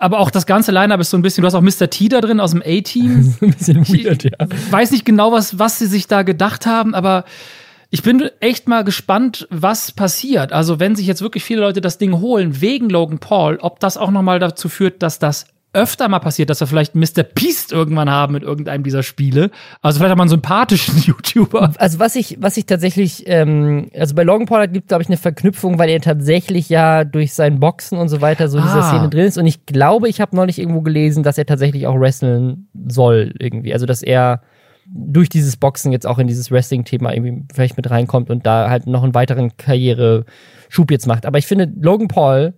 Aber auch das ganze Line-Up ist so ein bisschen, du hast auch Mr. T da drin aus dem A-Team. ein bisschen weird, ja. Ich weiß nicht genau, was, was sie sich da gedacht haben, aber ich bin echt mal gespannt, was passiert. Also, wenn sich jetzt wirklich viele Leute das Ding holen wegen Logan Paul, ob das auch noch mal dazu führt, dass das öfter mal passiert, dass wir vielleicht Mr. Beast irgendwann haben mit irgendeinem dieser Spiele. Also vielleicht auch mal einen sympathischen YouTuber. Also was ich, was ich tatsächlich, ähm, also bei Logan Paul gibt glaube ich eine Verknüpfung, weil er tatsächlich ja durch sein Boxen und so weiter so in dieser Ah. Szene drin ist. Und ich glaube, ich habe neulich irgendwo gelesen, dass er tatsächlich auch wrestlen soll irgendwie. Also dass er durch dieses Boxen jetzt auch in dieses Wrestling-Thema irgendwie vielleicht mit reinkommt und da halt noch einen weiteren Karriereschub jetzt macht. Aber ich finde, Logan Paul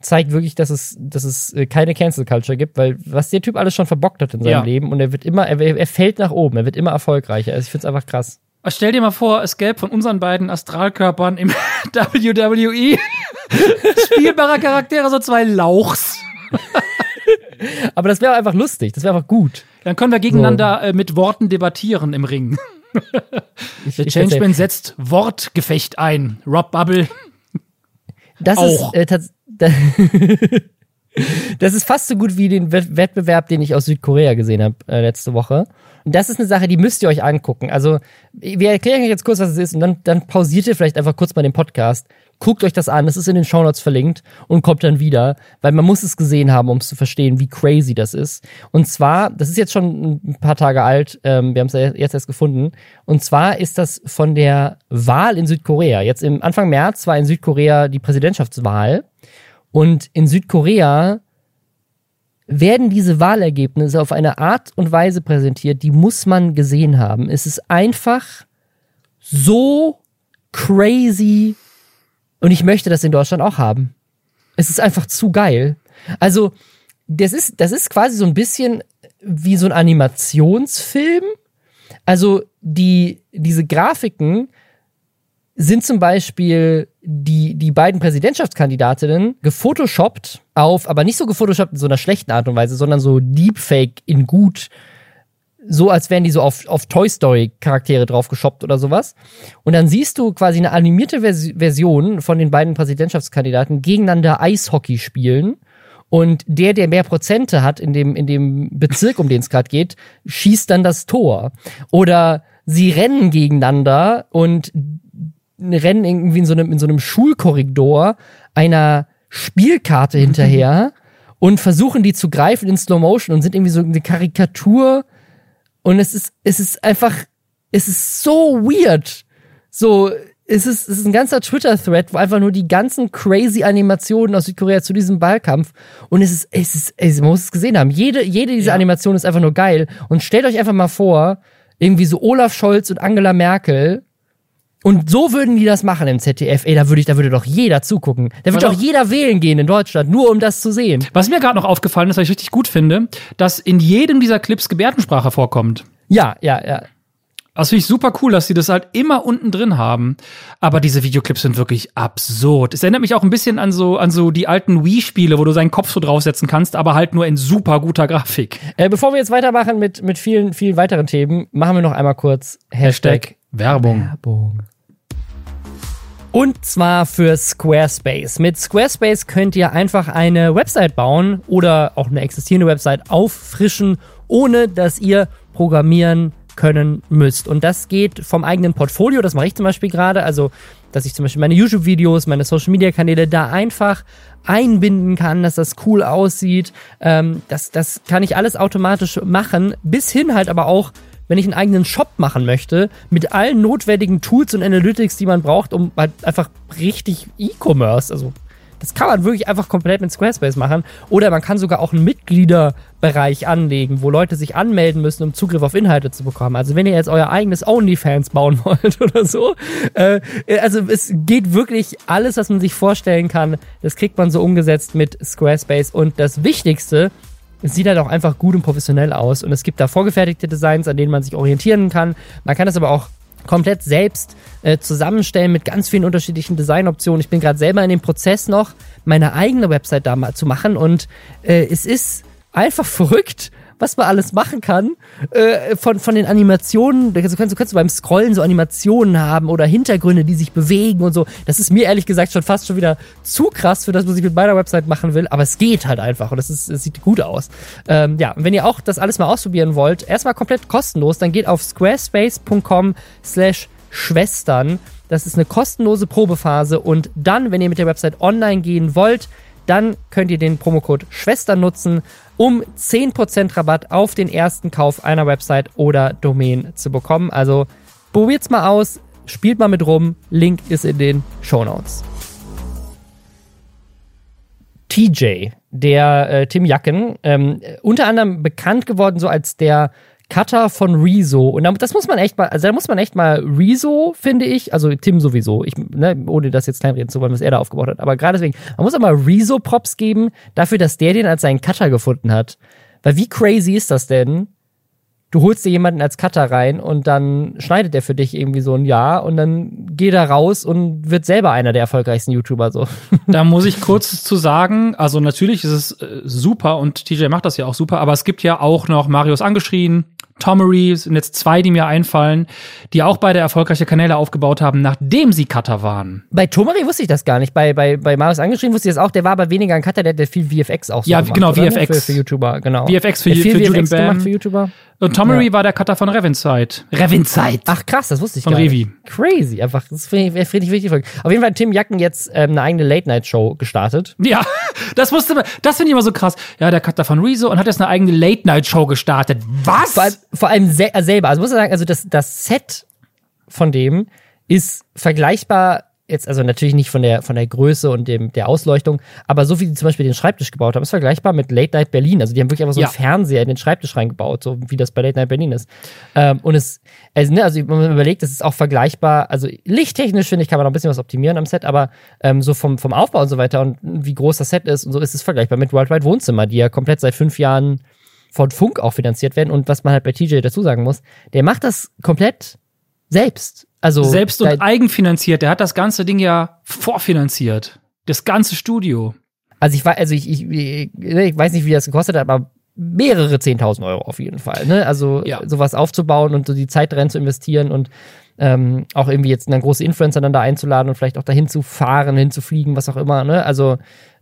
zeigt wirklich, dass es, dass es äh, keine Cancel Culture gibt, weil was der Typ alles schon verbockt hat in seinem Ja. Leben und er wird immer, er, er fällt nach oben, er wird immer erfolgreicher. Also ich finde es einfach krass. Stell dir mal vor, es gäbe von unseren beiden Astralkörpern im WWE spielbarer Charaktere so zwei Lauchs. Aber das wäre einfach lustig, das wäre einfach gut. Dann können wir gegeneinander äh, mit Worten debattieren im Ring. Der Changeman setzt Wortgefecht ein. Rob Bubble. das auch. ist äh, Das ist fast so gut wie den Wett- Wettbewerb, den ich aus Südkorea gesehen habe äh, letzte Woche. Und das ist eine Sache, die müsst ihr euch angucken. Also, wir erklären euch jetzt kurz, was es ist, und dann, dann pausiert ihr vielleicht einfach kurz mal den Podcast. Guckt euch das an, das ist in den Shownotes verlinkt und kommt dann wieder, weil man muss es gesehen haben, um es zu verstehen, wie crazy das ist. Und zwar, das ist jetzt schon ein paar Tage alt, ähm, wir haben es jetzt erst gefunden. Und zwar ist das von der Wahl in Südkorea. Jetzt im Anfang März war in Südkorea die Präsidentschaftswahl. Und in Südkorea werden diese Wahlergebnisse auf eine Art und Weise präsentiert, die muss man gesehen haben. Es ist einfach so crazy und ich möchte das in Deutschland auch haben. Es ist einfach zu geil. Also, das ist, das ist quasi so ein bisschen wie so ein Animationsfilm. Also, die, diese Grafiken sind zum Beispiel die, die beiden Präsidentschaftskandidatinnen gefotoshoppt auf, aber nicht so gefotoshoppt in so einer schlechten Art und Weise, sondern so Deepfake in gut, so als wären die so auf, auf Toy Story Charaktere draufgeshoppt oder sowas. Und dann siehst du quasi eine animierte Vers Version von den beiden Präsidentschaftskandidaten gegeneinander Eishockey spielen. Und der, der mehr Prozente hat in dem, in dem Bezirk, um den es gerade geht, schießt dann das Tor. Oder sie rennen gegeneinander und rennen irgendwie in so einem, in so einem Schulkorridor einer Spielkarte hinterher und versuchen die zu greifen in Slow Motion und sind irgendwie so eine Karikatur und es ist, es ist einfach, es ist so weird. So, es ist, es ist ein ganzer Twitter-Thread, wo einfach nur die ganzen crazy Animationen aus Südkorea zu diesem Wahlkampf und es ist, es ist, es, man muss es gesehen haben. Jede, jede dieser Ja. Animationen ist einfach nur geil und stellt euch einfach mal vor, irgendwie so Olaf Scholz und Angela Merkel und so würden die das machen im ZDF. Ey, da würde ich, da würde doch jeder zugucken. Da würde doch jeder wählen gehen in Deutschland, nur um das zu sehen. Was mir gerade noch aufgefallen ist, was ich richtig gut finde, dass in jedem dieser Clips Gebärdensprache vorkommt. Ja, ja, ja. Das finde ich super cool, dass sie das halt immer unten drin haben. Aber diese Videoclips sind wirklich absurd. Es erinnert mich auch ein bisschen an so, an so die alten Wii-Spiele, wo du seinen Kopf so draufsetzen kannst, aber halt nur in super guter Grafik. Äh, bevor wir jetzt weitermachen mit, mit vielen, vielen weiteren Themen, machen wir noch einmal kurz Hashtag Werbung. Werbung. Und zwar für Squarespace. Mit Squarespace könnt ihr einfach eine Website bauen oder auch eine existierende Website auffrischen, ohne dass ihr programmieren können müsst. Und das geht vom eigenen Portfolio, das mache ich zum Beispiel gerade, also dass ich zum Beispiel meine YouTube-Videos, meine Social-Media-Kanäle da einfach einbinden kann, dass das cool aussieht. Ähm, das, das kann ich alles automatisch machen, bis hin halt aber auch wenn ich einen eigenen Shop machen möchte, mit allen notwendigen Tools und Analytics, die man braucht, um halt einfach richtig E-Commerce, also das kann man wirklich einfach komplett mit Squarespace machen. Oder man kann sogar auch einen Mitgliederbereich anlegen, wo Leute sich anmelden müssen, um Zugriff auf Inhalte zu bekommen. Also wenn ihr jetzt euer eigenes OnlyFans bauen wollt oder so. Äh, also es geht wirklich alles, was man sich vorstellen kann. Das kriegt man so umgesetzt mit Squarespace. Und das Wichtigste, es sieht halt auch einfach gut und professionell aus. Und es gibt da vorgefertigte Designs, an denen man sich orientieren kann. Man kann das aber auch komplett selbst äh, zusammenstellen mit ganz vielen unterschiedlichen Designoptionen. Ich bin gerade selber in dem Prozess noch, meine eigene Website da mal zu machen und äh, es ist einfach verrückt, was man alles machen kann. Äh, von, von den Animationen, du kannst, du kannst beim Scrollen so Animationen haben oder Hintergründe, die sich bewegen und so. Das ist mir ehrlich gesagt schon fast schon wieder zu krass für das, was ich mit meiner Website machen will, aber es geht halt einfach und das, ist, es sieht gut aus. Ähm, ja, und wenn ihr auch das alles mal ausprobieren wollt, erstmal komplett kostenlos, dann geht auf squarespace.com slash Schwestern. Das ist eine kostenlose Probephase und dann, wenn ihr mit der Website online gehen wollt, dann könnt ihr den Promocode Schwestern nutzen, um 10% Rabatt auf den ersten Kauf einer Website oder Domain zu bekommen. Also probiert's mal aus, spielt mal mit rum. Link ist in den Show Notes. TJ, der äh, Tim Jacken, ähm, unter anderem bekannt geworden so als der Cutter von Rezo. Und das muss man echt mal, also da muss man echt mal Rezo, finde ich, also Tim sowieso, ich, ne, ohne das jetzt kleinreden zu wollen, was er da aufgebaut hat, aber gerade deswegen, man muss auch mal Rezo Props geben, dafür, dass der den als seinen Cutter gefunden hat. Weil wie crazy ist das denn? Du holst dir jemanden als Cutter rein und dann schneidet der für dich irgendwie so ein Jahr und dann geht er raus und wird selber einer der erfolgreichsten YouTuber so. Da muss ich kurz zu sagen, also natürlich ist es äh, super und TJ macht das ja auch super, aber es gibt ja auch noch Marius angeschrien, Tomery sind jetzt zwei, die mir einfallen, die auch beide erfolgreiche Kanäle aufgebaut haben, nachdem sie Cutter waren. Bei Tomery wusste ich das gar nicht. Bei, bei, bei Marius angeschrieben wusste ich das auch. Der war aber weniger ein Cutter, der hat viel VFX auch so Ja, gemacht, genau? VFX. Für, für YouTuber, genau. VFX für, für VFX Julian gemacht Bam. für YouTuber. Und Tomery Ja. war der Cutter von Revinside. Revinside. Ach krass, das wusste ich Von gar Revi. nicht. Crazy, einfach. Das finde ich, find ich wichtig. Auf jeden Fall hat Tim Jacken jetzt ähm, eine eigene Late-Night-Show gestartet. Ja, das musste man, das finde ich immer so krass. Ja, der Cutter von Rezo und hat jetzt eine eigene Late-Night-Show gestartet. Was? Vor allem, vor allem sel äh, selber. Also muss man sagen, also das, das Set von dem ist vergleichbar jetzt, also natürlich nicht von der, von der Größe und dem, der Ausleuchtung, aber so wie die zum Beispiel den Schreibtisch gebaut haben, ist vergleichbar mit Late Night Berlin. Also die haben wirklich einfach so Ja. einen Fernseher in den Schreibtisch reingebaut, so wie das bei Late Night Berlin ist. Ähm, und es, also, ne, also wenn man überlegt, es ist auch vergleichbar, also lichttechnisch finde ich, kann man noch ein bisschen was optimieren am Set, aber ähm, so vom, vom Aufbau und so weiter und wie groß das Set ist und so ist es vergleichbar mit Worldwide Wohnzimmer, die ja komplett seit fünf Jahren von Funk auch finanziert werden. Und was man halt bei TJ dazu sagen muss, der macht das komplett selbst. Also Selbst und eigenfinanziert. Der hat das ganze Ding ja vorfinanziert. Das ganze Studio. also ich weiß, also ich, ich, ich weiß nicht, wie das gekostet hat, aber mehrere 10.000 Euro auf jeden Fall. Ne? Also Ja. sowas aufzubauen und so die Zeit darin zu investieren und ähm, auch irgendwie jetzt eine große Influencer dann da einzuladen und vielleicht auch dahin zu fahren, hinzufliegen, was auch immer. Ne? Also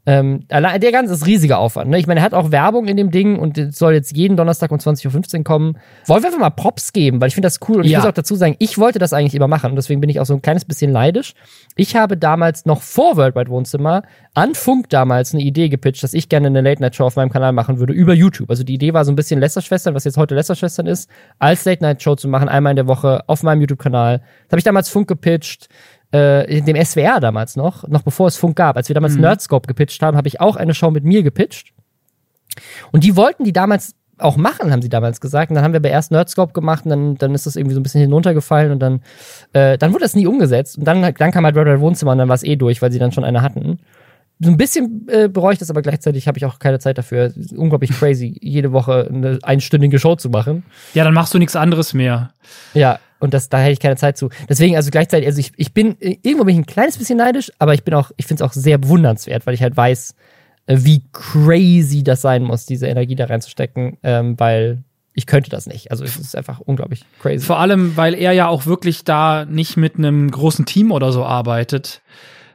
ähm, allein der ganze ist riesiger Aufwand. Ne? Ich meine, er hat auch Werbung in dem Ding und es soll jetzt jeden Donnerstag um 20.15 Uhr kommen. Wollen wir einfach mal Props geben, weil ich finde das cool und ich Ja. muss auch dazu sagen, ich wollte das eigentlich immer machen und deswegen bin ich auch so ein kleines bisschen leidisch. Ich habe damals noch vor Worldwide Wohnzimmer an Funk damals eine Idee gepitcht, dass ich gerne eine Late-Night-Show auf meinem Kanal machen würde über YouTube. Also die Idee war so ein bisschen Lästerschwestern, was jetzt heute Lästerschwestern ist, als Late-Night-Show zu machen, einmal in der Woche auf meinem YouTube-Kanal. Das habe ich damals Funk gepitcht äh, in dem SWR damals noch, noch bevor es Funk gab. Als wir damals Nerdscope gepitcht haben, habe ich auch eine Show mit mir gepitcht. Und die wollten die damals auch machen, haben sie damals gesagt. Und dann haben wir bei erst Nerdscope gemacht und dann, dann ist das irgendwie so ein bisschen hinuntergefallen und dann, äh, dann wurde das nie umgesetzt. Und dann, dann kam halt Red Red Wohnzimmer und dann war es eh durch, weil sie dann schon eine hatten. So ein bisschen äh, bereue ich das, aber gleichzeitig habe ich auch keine Zeit dafür. Es ist unglaublich crazy, jede Woche eine einstündige Show zu machen. Ja, dann machst du nichts anderes mehr. Ja, und das, da hätte ich keine Zeit zu. Deswegen, also gleichzeitig, also ich, ich bin, irgendwo bin ich ein kleines bisschen neidisch, aber ich bin auch, ich finde es auch sehr bewundernswert, weil ich halt weiß, äh, wie crazy das sein muss, diese Energie da reinzustecken, ähm, weil ich könnte das nicht. Also es ist einfach unglaublich crazy. Vor allem, weil er ja auch wirklich da nicht mit einem großen Team oder so arbeitet.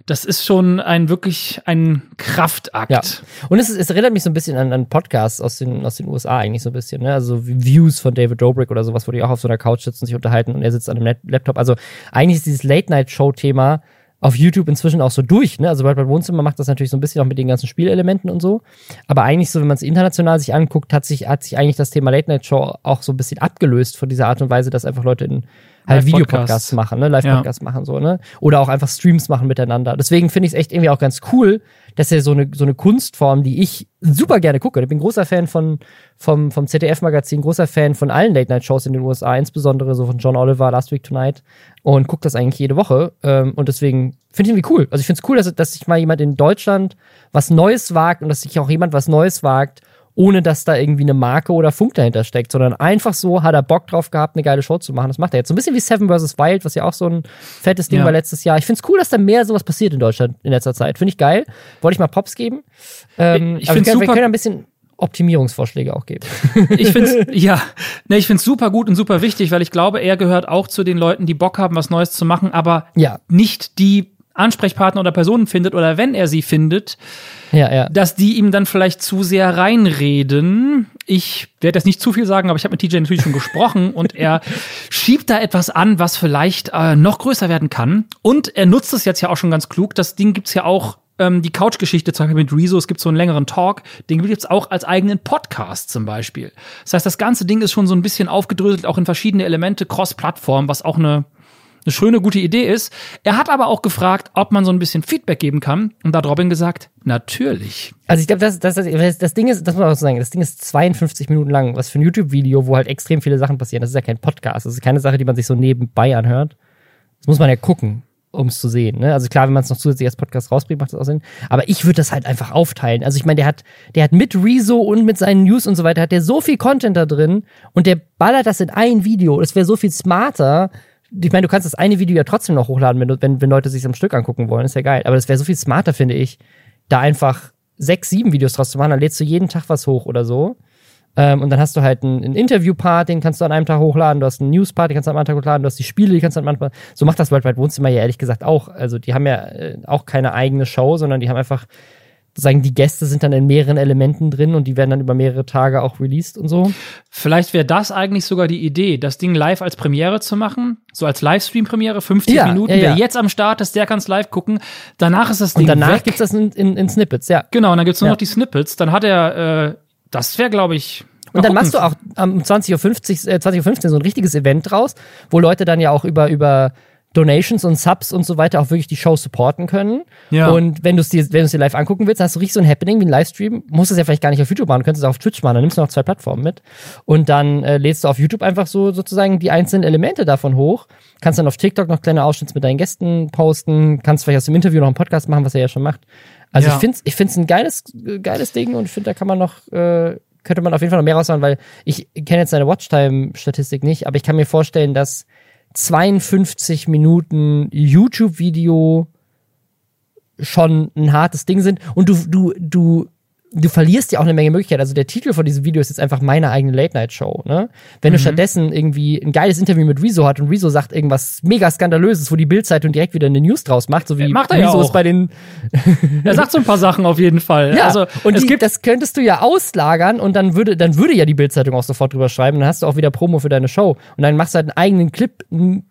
Das ist schon ein wirklich ein Kraftakt. Ja. Und es, es erinnert mich so ein bisschen an, an Podcasts aus den, aus den USA eigentlich so ein bisschen, ne? Also Views von David Dobrik oder sowas, wo die auch auf so einer Couch sitzen, sich unterhalten und er sitzt an einem Laptop. Also eigentlich ist dieses Late-Night-Show-Thema auf YouTube inzwischen auch so durch, ne? Also Wide Wohnzimmer macht das natürlich so ein bisschen auch mit den ganzen Spielelementen und so. Aber eigentlich so, wenn man es international sich anguckt, hat sich, hat sich eigentlich das Thema Late-Night-Show auch so ein bisschen abgelöst von dieser Art und Weise, dass einfach Leute in halt. Videopodcasts machen, ne? Live-Podcasts machen, so, ne? Oder auch einfach Streams machen miteinander. Deswegen finde ich es echt irgendwie auch ganz cool, dass er so eine, so eine Kunstform, die ich super gerne gucke. Ich bin großer Fan von, vom, vom ZDF-Magazin, großer Fan von allen Late-Night-Shows in den USA, insbesondere so von John Oliver, Last Week Tonight und gucke das eigentlich jede Woche. Ähm, und deswegen finde ich irgendwie cool. Also ich finde es cool, dass, dass sich mal jemand in Deutschland was Neues wagt und dass sich auch jemand was Neues wagt, ohne dass da irgendwie eine Marke oder Funk dahinter steckt, sondern einfach so hat er Bock drauf gehabt, eine geile Show zu machen. Das macht er jetzt. So ein bisschen wie Seven vs. Wild, was ja auch so ein fettes Ding Ja. war letztes Jahr. Ich find's cool, dass da mehr sowas passiert in Deutschland in letzter Zeit. Finde ich geil. Wollte ich mal Props geben. Ähm, Ich aber find's wir können, wir können ein bisschen Optimierungsvorschläge auch geben. Ich finde ja, ne, ich finde super gut und super wichtig, weil ich glaube, er gehört auch zu den Leuten, die Bock haben, was Neues zu machen, aber Ja. nicht die Ansprechpartner oder Personen findet oder wenn er sie findet, Ja, ja. dass die ihm dann vielleicht zu sehr reinreden. Ich werde jetzt nicht zu viel sagen, aber ich habe mit TJ natürlich schon gesprochen und er schiebt da etwas an, was vielleicht äh, noch größer werden kann. Und er nutzt es jetzt ja auch schon ganz klug. Das Ding gibt's ja auch, ähm, die Couch-Geschichte zum Beispiel mit Rezo, es gibt so einen längeren Talk, den gibt's auch als eigenen Podcast zum Beispiel. Das heißt, das ganze Ding ist schon so ein bisschen aufgedröselt, auch in verschiedene Elemente, Cross-Plattform, was auch eine eine schöne, gute Idee ist. Er hat aber auch gefragt, ob man so ein bisschen Feedback geben kann. Und da hat Robin gesagt, natürlich. Also ich glaube, das, das, das, das Ding ist, das muss man auch so sagen, das Ding ist 52 Minuten lang, was für ein YouTube-Video, wo halt extrem viele Sachen passieren. Das ist ja kein Podcast, das ist keine Sache, die man sich so nebenbei anhört. Das muss man ja gucken, um es zu sehen. Ne? Also klar, wenn man es noch zusätzlich als Podcast rausbringt, macht das auch Sinn. Aber ich würde das halt einfach aufteilen. Also ich meine, der hat, der hat mit Rezo und mit seinen News und so weiter, hat der so viel Content da drin und der ballert das in ein Video. Das wäre so viel smarter. Ich meine, du kannst das eine Video ja trotzdem noch hochladen, wenn, wenn, wenn Leute sich am Stück angucken wollen. Ist ja geil. Aber das wäre so viel smarter, finde ich, da einfach sechs, sieben Videos draus zu machen. Dann lädst du jeden Tag was hoch oder so. Ähm, und dann hast du halt einen, einen Interview-Part, den kannst du an einem Tag hochladen. Du hast einen News-Part, den kannst du an einem Tag hochladen. Du hast die Spiele, die kannst du an einem Tag So macht das Worldwide Wohnzimmer ja ehrlich gesagt auch. Also die haben ja äh, auch keine eigene Show, sondern die haben einfach sagen, die Gäste sind dann in mehreren Elementen drin und die werden dann über mehrere Tage auch released und so. Vielleicht wäre das eigentlich sogar die Idee, das Ding live als Premiere zu machen, so als Livestream-Premiere, 50 Ja, Minuten. ja, ja. Wer jetzt am Start ist, der kann es live gucken. Danach ist das Ding Und danach weg. gibt's das in, in, in Snippets, ja. genau, und dann gibt's nur Ja. noch die Snippets. Dann hat er, äh, das wäre, glaube ich. Und dann machst du auch am 20.50 Uhr, äh, 20.15 Uhr so ein richtiges Event draus, wo Leute dann ja auch über, über Donations und Subs und so weiter auch wirklich die Show supporten können. Ja. Und wenn du es dir, wenn du es dir live angucken willst, hast du richtig so ein Happening wie ein Livestream. Musst es ja vielleicht gar nicht auf YouTube machen, du könntest es auch auf Twitch machen, dann nimmst du noch zwei Plattformen mit. Und dann äh, lädst du auf YouTube einfach so sozusagen die einzelnen Elemente davon hoch. Kannst dann auf TikTok noch kleine Ausschnitte mit deinen Gästen posten, kannst vielleicht aus dem Interview noch einen Podcast machen, was er ja schon macht. Also Ja. ich finde es ich find's ein geiles, geiles Ding und ich finde, da kann man noch, äh, könnte man auf jeden Fall noch mehr raushauen, weil ich kenne jetzt seine Watchtime-Statistik nicht, aber ich kann mir vorstellen, dass 52 Minuten YouTube-Video schon ein hartes Ding sind. Und du, du, du, du verlierst ja auch eine Menge Möglichkeiten. Also der Titel von diesem Video ist jetzt einfach meine eigene Late-Night-Show. Ne? Wenn Mhm. du stattdessen irgendwie ein geiles Interview mit Rezo hat und Rezo sagt irgendwas mega skandalöses, wo die Bildzeitung direkt wieder eine News draus macht, so wie Macht er ja Rezo es auch. bei den Er sagt so ein paar Sachen auf jeden Fall. ja, Also, und es die, gibt das könntest du ja auslagern und dann würde, dann würde ja die Bildzeitung auch sofort drüber schreiben. Dann hast du auch wieder Promo für deine Show. Und dann machst du halt einen eigenen Clip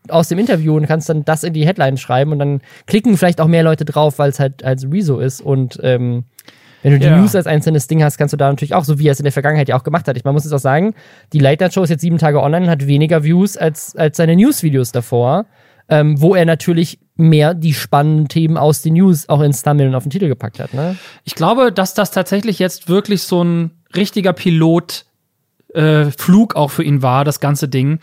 aus dem Interview und kannst dann das in die Headline schreiben und dann klicken vielleicht auch mehr Leute drauf, weil es halt als Rezo ist. Und ähm, wenn du die Ja. News als einzelnes Ding hast, kannst du da natürlich auch, so wie er es in der Vergangenheit ja auch gemacht hat. Ich, man muss jetzt auch sagen, die Late Night Show ist jetzt sieben Tage online und hat weniger Views als, als seine News-Videos davor, ähm, wo er natürlich mehr die spannenden Themen aus den News auch ins Thumbnail und auf den Titel gepackt hat. Ne? Ich glaube, dass das tatsächlich jetzt wirklich so ein richtiger Pilot äh, Flug auch für ihn war, das ganze Ding,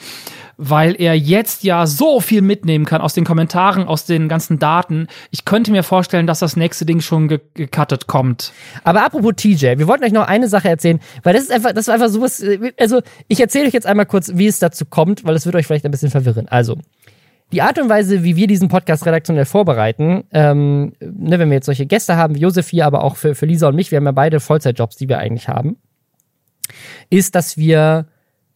weil er jetzt ja so viel mitnehmen kann aus den Kommentaren, aus den ganzen Daten. Ich könnte mir vorstellen, dass das nächste Ding schon ge gecuttet kommt. Aber apropos TJ, wir wollten euch noch eine Sache erzählen, weil das ist einfach, das war einfach sowas, äh, also ich erzähle euch jetzt einmal kurz, wie es dazu kommt, weil es wird euch vielleicht ein bisschen verwirren. Also, die Art und Weise, wie wir diesen Podcast redaktionell vorbereiten, ähm, ne, wenn wir jetzt solche Gäste haben, wie Josef hier, aber auch für, für Lisa und mich, wir haben ja beide Vollzeitjobs, die wir eigentlich haben, ist, dass wir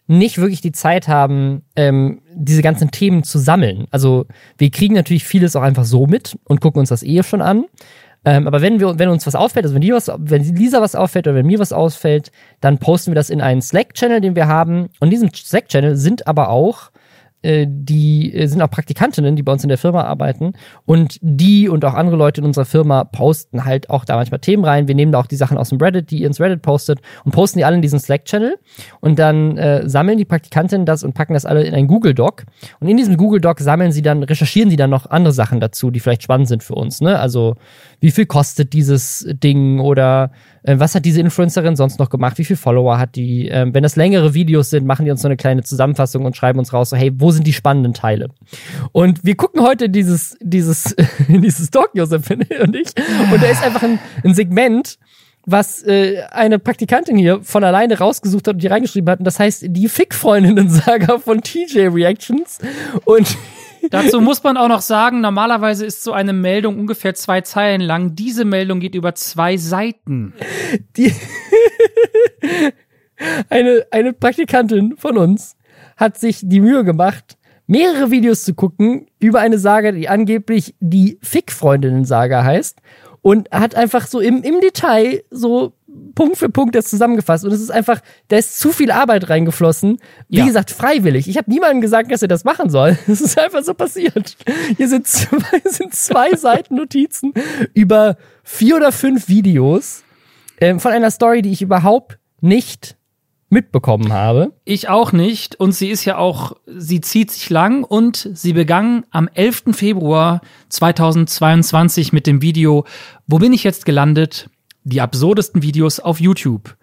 nicht wirklich die Zeit haben, ähm, diese ganzen Themen zu sammeln. Also wir kriegen natürlich vieles auch einfach so mit und gucken uns das eh schon an. Ähm, aber wenn wir, wenn uns was auffällt, also wenn, dir was, wenn Lisa was auffällt oder wenn mir was ausfällt, dann posten wir das in einen Slack-Channel, den wir haben. Und in diesem Slack-Channel sind aber auch die äh, sind auch Praktikantinnen, die bei uns in der Firma arbeiten und die und auch andere Leute in unserer Firma posten halt auch da manchmal Themen rein. Wir nehmen da auch die Sachen aus dem Reddit, die ihr ins Reddit postet und posten die alle in diesen Slack-Channel und dann äh, sammeln die Praktikantinnen das und packen das alle in einen Google Doc und in diesem Google Doc sammeln sie dann, recherchieren sie dann noch andere Sachen dazu, die vielleicht spannend sind für uns, ne? Also wie viel kostet dieses Ding oder äh, was hat diese Influencerin sonst noch gemacht, wie viel Follower hat die, ähm, wenn das längere Videos sind, machen die uns so eine kleine Zusammenfassung und schreiben uns raus, so hey, wo sind die spannenden Teile? Und wir gucken heute dieses, dieses, dieses Doc, Josef und ich, und da ist einfach ein, ein Segment, was äh, eine Praktikantin hier von alleine rausgesucht hat und die reingeschrieben hat. Und das heißt die Fick-Freundinnen-Saga von TJ Reactions. Und Dazu muss man auch noch sagen, normalerweise ist so eine Meldung ungefähr zwei Zeilen lang. Diese Meldung geht über zwei Seiten. die eine, eine Praktikantin von uns hat sich die Mühe gemacht, mehrere Videos zu gucken über eine Saga, die angeblich die Fick-Freundinnen-Saga heißt und hat einfach so im, im Detail so Punkt für Punkt das zusammengefasst. Und es ist einfach, da ist zu viel Arbeit reingeflossen. Wie Ja. gesagt, freiwillig. Ich habe niemandem gesagt, dass er das machen soll. Es ist einfach so passiert. Hier sind zwei, sind zwei Seiten Notizen über vier oder fünf Videos ähm, von einer Story, die ich überhaupt nicht mitbekommen habe. Ich auch nicht. Und sie ist ja auch, sie zieht sich lang und sie begann am 11. Februar 2022 mit dem Video Wo bin ich jetzt gelandet? Die absurdesten Videos auf YouTube.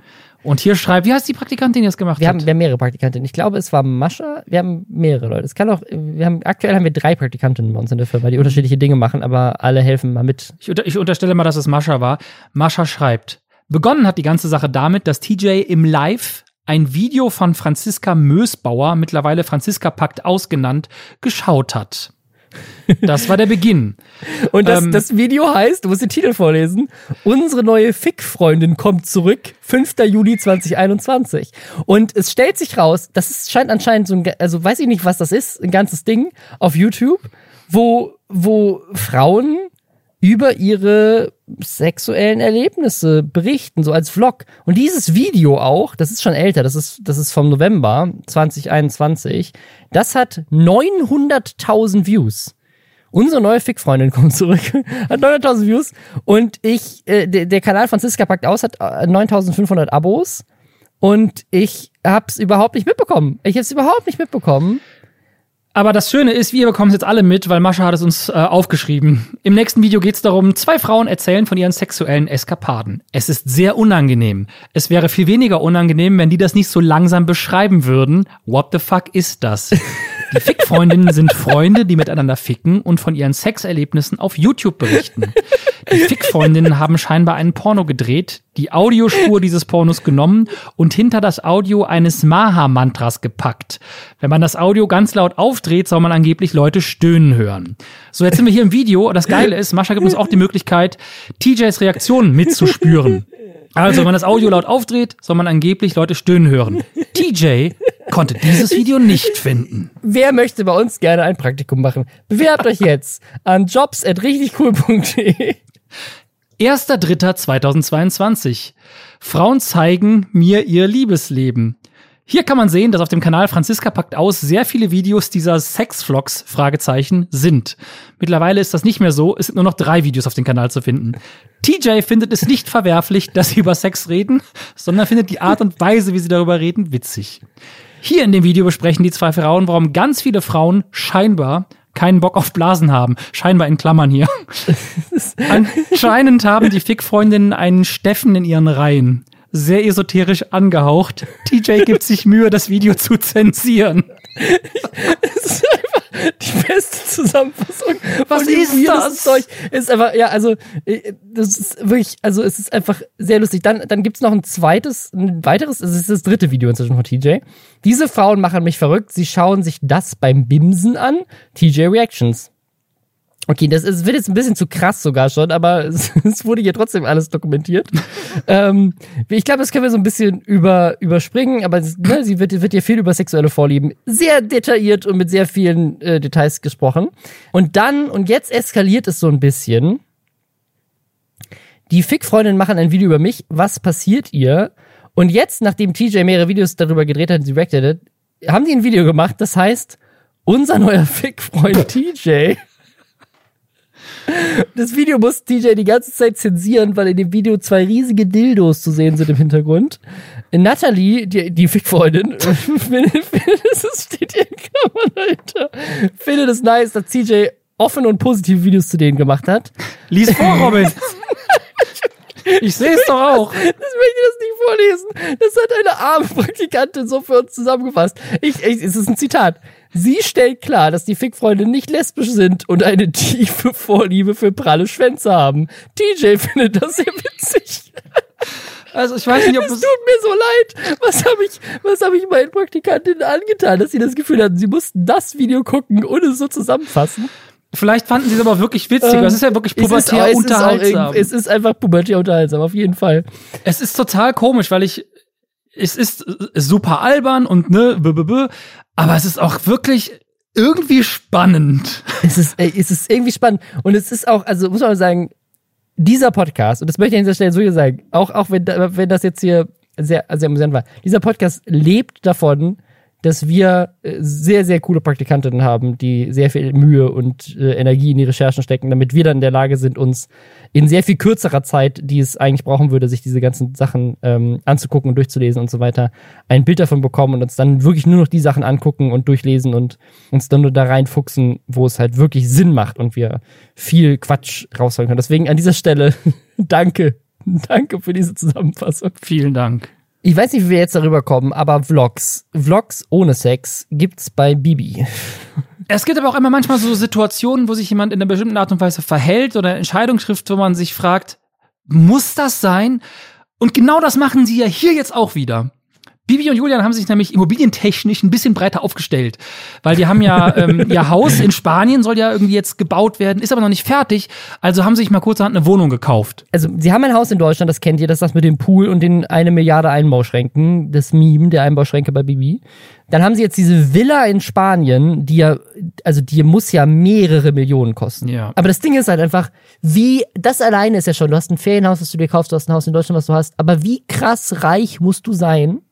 Und hier schreibt, wie heißt die Praktikantin, die das gemacht Wir hat? haben, wir haben mehrere Praktikantinnen. Ich glaube, es war Mascha. Wir haben mehrere Leute. Es kann auch, wir haben, aktuell haben wir drei Praktikantinnen bei uns in der Firma, die unterschiedliche Dinge machen, aber alle helfen mal mit. Ich, unter, ich unterstelle mal, dass es Mascha war. Mascha schreibt, begonnen hat die ganze Sache damit, dass TJ im Live ein Video von Franziska Mösbauer, mittlerweile Franziska Pakt ausgenannt, geschaut hat. Das war der Beginn. Und das, Ähm, das Video heißt, du musst den Titel vorlesen, unsere neue Fick-Freundin kommt zurück, 5. Juli 2021. Und es stellt sich raus, das ist, scheint anscheinend so ein, also weiß ich nicht, was das ist, ein ganzes Ding auf YouTube, wo, wo Frauen über ihre sexuellen Erlebnisse berichten, so als Vlog. Und dieses Video auch, das ist schon älter, das ist, das ist vom November 2021, das hat 900.000 Views. Unsere neue Fick-Freundin kommt zurück, hat 900.000 Views und ich, äh, der, der Kanal Franziska packt aus, hat äh, 9.500 Abos und ich hab's überhaupt nicht mitbekommen. Ich hab's überhaupt nicht mitbekommen. Aber das Schöne ist, wir bekommen es jetzt alle mit, weil Mascha hat es uns äh, aufgeschrieben. Im nächsten Video geht es darum, zwei Frauen erzählen von ihren sexuellen Eskapaden. Es ist sehr unangenehm. Es wäre viel weniger unangenehm, wenn die das nicht so langsam beschreiben würden. What the fuck ist das? Die Fickfreundinnen sind Freunde, die miteinander ficken und von ihren Sexerlebnissen auf YouTube berichten. Die Fickfreundinnen haben scheinbar einen Porno gedreht, die Audiospur dieses Pornos genommen und hinter das Audio eines Maha-Mantras gepackt. Wenn man das Audio ganz laut aufdreht, soll man angeblich Leute stöhnen hören. So, jetzt sind wir hier im Video. Und das Geile ist, Mascha gibt uns auch die Möglichkeit, TJs Reaktionen mitzuspüren. Also, wenn man das Audio laut aufdreht, soll man angeblich Leute stöhnen hören. TJ konnte dieses Video nicht finden. Wer möchte bei uns gerne ein Praktikum machen? Bewerbt euch jetzt an jobs.richtigcool.de. 1.3.2022. Frauen zeigen mir ihr Liebesleben. Hier kann man sehen, dass auf dem Kanal Franziska packt aus sehr viele Videos dieser Sexvlogs Fragezeichen sind. Mittlerweile ist das nicht mehr so, es sind nur noch drei Videos auf dem Kanal zu finden. TJ findet es nicht verwerflich, dass sie über Sex reden, sondern findet die Art und Weise, wie sie darüber reden, witzig. Hier in dem Video besprechen die zwei Frauen, warum ganz viele Frauen scheinbar keinen Bock auf Blasen haben. Scheinbar in Klammern hier. Anscheinend haben die Fick-Freundinnen einen Steffen in ihren Reihen. Sehr esoterisch angehaucht. TJ gibt sich Mühe, das Video zu zensieren. Die beste Zusammenfassung. Was von ist das? Zeug. Ist einfach, ja, also, äh, das ist wirklich, also, es ist einfach sehr lustig. Dann, dann gibt's noch ein zweites, ein weiteres, es ist das dritte Video inzwischen von TJ. Diese Frauen machen mich verrückt. Sie schauen sich das beim Bimsen an. TJ Reactions. Okay, das ist, wird jetzt ein bisschen zu krass sogar schon, aber es, es wurde hier trotzdem alles dokumentiert. ähm, ich glaube, das können wir so ein bisschen über, überspringen, aber ne, sie wird, wird hier viel über sexuelle Vorlieben sehr detailliert und mit sehr vielen äh, Details gesprochen. Und dann, und jetzt eskaliert es so ein bisschen. Die Fick-Freundinnen machen ein Video über mich. Was passiert ihr? Und jetzt, nachdem TJ mehrere Videos darüber gedreht hat und sie reacted haben die ein Video gemacht, das heißt, unser neuer Fick-Freund TJ. Das Video muss TJ die ganze Zeit zensieren, weil in dem Video zwei riesige Dildos zu sehen sind im Hintergrund. Natalie, die, die Fick-Freundin, findet, findet, es steht hier in Klammern dahinter, findet es nice, dass TJ offen und positive Videos zu denen gemacht hat. Lies vor, Robin. Ich sehe es doch auch. Das möchte ich das nicht vorlesen. Das hat eine arme Praktikantin so für uns zusammengefasst. Ich, ich, es ist ein Zitat. Sie stellt klar, dass die Fick-Freunde nicht lesbisch sind und eine tiefe Vorliebe für pralle Schwänze haben. TJ findet das sehr witzig. Also ich weiß nicht, ob es tut mir so leid. Was habe ich, was habe ich meinen Praktikantinnen angetan, dass sie das Gefühl hatten, sie mussten das Video gucken und es so zusammenfassen? Vielleicht fanden sie es aber wirklich witzig. Ähm, es ist ja wirklich pubertär es unterhaltsam. Ist es ist einfach pubertär unterhaltsam, auf jeden Fall. Es ist total komisch, weil ich, es ist super albern und ne, b -b -b, aber es ist auch wirklich irgendwie spannend. Es ist, es ist irgendwie spannend. Und es ist auch, also muss man sagen, dieser Podcast, und das möchte ich an dieser Stelle so sagen, auch, auch wenn, wenn das jetzt hier sehr, sehr amüsant war, dieser Podcast lebt davon, dass wir äh, sehr, sehr coole Praktikantinnen haben, die sehr viel Mühe und äh, Energie in die Recherchen stecken, damit wir dann in der Lage sind, uns in sehr viel kürzerer Zeit, die es eigentlich brauchen würde, sich diese ganzen Sachen ähm, anzugucken und durchzulesen und so weiter, ein Bild davon bekommen und uns dann wirklich nur noch die Sachen angucken und durchlesen und uns dann nur da reinfuchsen, wo es halt wirklich Sinn macht und wir viel Quatsch rausholen können. Deswegen an dieser Stelle danke. Danke für diese Zusammenfassung. Vielen Dank. Ich weiß nicht, wie wir jetzt darüber kommen, aber Vlogs, Vlogs ohne Sex gibt's bei Bibi. Es gibt aber auch immer manchmal so Situationen, wo sich jemand in einer bestimmten Art und Weise verhält oder Entscheidung trifft, wo man sich fragt, muss das sein? Und genau das machen sie ja hier jetzt auch wieder. Bibi und Julian haben sich nämlich immobilientechnisch ein bisschen breiter aufgestellt, weil die haben ja ähm, ihr Haus in Spanien soll ja irgendwie jetzt gebaut werden, ist aber noch nicht fertig, also haben sie sich mal kurzerhand eine Wohnung gekauft. Also sie haben ein Haus in Deutschland, das kennt ihr, das ist das mit dem Pool und den eine Milliarde Einbauschränken, das Meme der Einbauschränke bei Bibi. Dann haben sie jetzt diese Villa in Spanien, die ja, also die muss ja mehrere Millionen kosten. Ja. Aber das Ding ist halt einfach, wie, das alleine ist ja schon, du hast ein Ferienhaus, das du dir kaufst, du hast ein Haus in Deutschland, was du hast, aber wie krass reich musst du sein,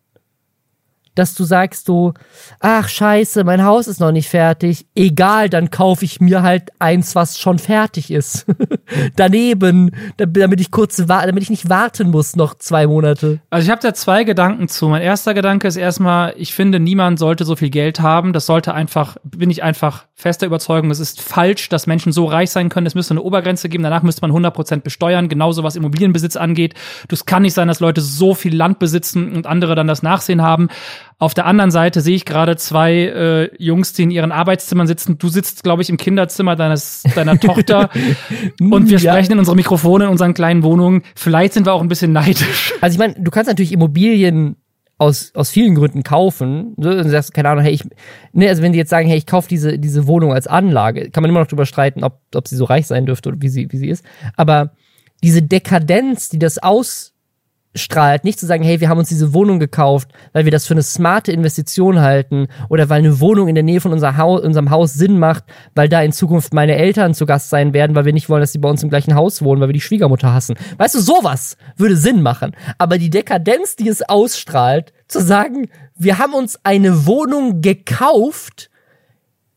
dass du sagst so, ach scheiße, mein Haus ist noch nicht fertig. Egal, dann kaufe ich mir halt eins, was schon fertig ist. Daneben, damit ich kurz, damit ich nicht warten muss noch zwei Monate. Also ich habe da zwei Gedanken zu. Mein erster Gedanke ist erstmal, ich finde, niemand sollte so viel Geld haben. Das sollte einfach, bin ich einfach fester Überzeugung, es ist falsch, dass Menschen so reich sein können. Es müsste eine Obergrenze geben. Danach müsste man 100% besteuern. Genauso was Immobilienbesitz angeht. Das kann nicht sein, dass Leute so viel Land besitzen und andere dann das Nachsehen haben. Auf der anderen Seite sehe ich gerade zwei äh, Jungs, die in ihren Arbeitszimmern sitzen. Du sitzt, glaube ich, im Kinderzimmer deines, deiner Tochter und wir ja. sprechen in unsere Mikrofone in unseren kleinen Wohnungen. Vielleicht sind wir auch ein bisschen neidisch. Also ich meine, du kannst natürlich Immobilien aus, aus vielen Gründen kaufen. Du sagst, keine Ahnung, hey, ich, ne, also wenn die jetzt sagen, hey, ich kaufe diese, diese Wohnung als Anlage, kann man immer noch drüber streiten, ob, ob sie so reich sein dürfte oder wie sie, wie sie ist. Aber diese Dekadenz, die das aus, strahlt, nicht zu sagen, hey, wir haben uns diese Wohnung gekauft, weil wir das für eine smarte Investition halten oder weil eine Wohnung in der Nähe von unser Haus, unserem Haus Sinn macht, weil da in Zukunft meine Eltern zu Gast sein werden, weil wir nicht wollen, dass sie bei uns im gleichen Haus wohnen, weil wir die Schwiegermutter hassen. Weißt du, sowas würde Sinn machen. Aber die Dekadenz, die es ausstrahlt, zu sagen, wir haben uns eine Wohnung gekauft,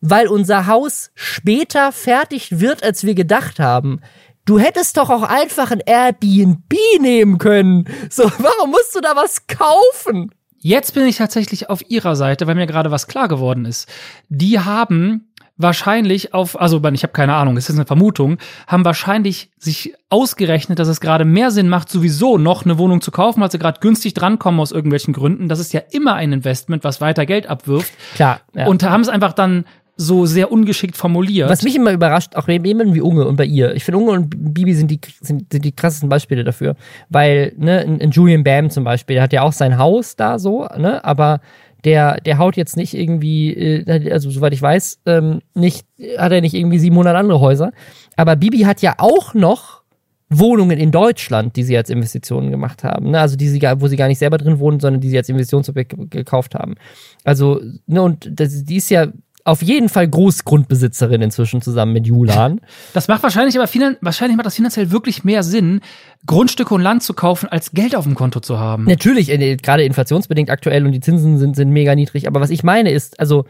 weil unser Haus später fertig wird, als wir gedacht haben. Du hättest doch auch einfach ein Airbnb nehmen können. So, warum musst du da was kaufen? Jetzt bin ich tatsächlich auf ihrer Seite, weil mir gerade was klar geworden ist. Die haben wahrscheinlich auf, also ich habe keine Ahnung, es ist eine Vermutung, haben wahrscheinlich sich ausgerechnet, dass es gerade mehr Sinn macht, sowieso noch eine Wohnung zu kaufen, weil sie gerade günstig drankommen aus irgendwelchen Gründen. Das ist ja immer ein Investment, was weiter Geld abwirft. Klar. Ja. Und haben es einfach dann so sehr ungeschickt formuliert. Was mich immer überrascht, auch jemanden wie Unge und bei ihr. Ich finde, Unge und Bibi sind die, sind, sind die krassesten Beispiele dafür. Weil, ne, in Julian Bam zum Beispiel, der hat ja auch sein Haus da so, ne, aber der, der haut jetzt nicht irgendwie, äh, also soweit ich weiß, ähm, nicht, hat er nicht irgendwie 700 andere Häuser. Aber Bibi hat ja auch noch Wohnungen in Deutschland, die sie als Investitionen gemacht haben. Ne? Also die sie, wo sie gar nicht selber drin wohnen, sondern die sie als Investitionsobjekt gekauft haben. Also, ne, und das, die ist ja auf jeden Fall Großgrundbesitzerin inzwischen zusammen mit Julan. Das macht wahrscheinlich aber wahrscheinlich macht das finanziell wirklich mehr Sinn, Grundstücke und Land zu kaufen, als Geld auf dem Konto zu haben. Natürlich, äh, gerade inflationsbedingt aktuell und die Zinsen sind, sind mega niedrig. Aber was ich meine ist, also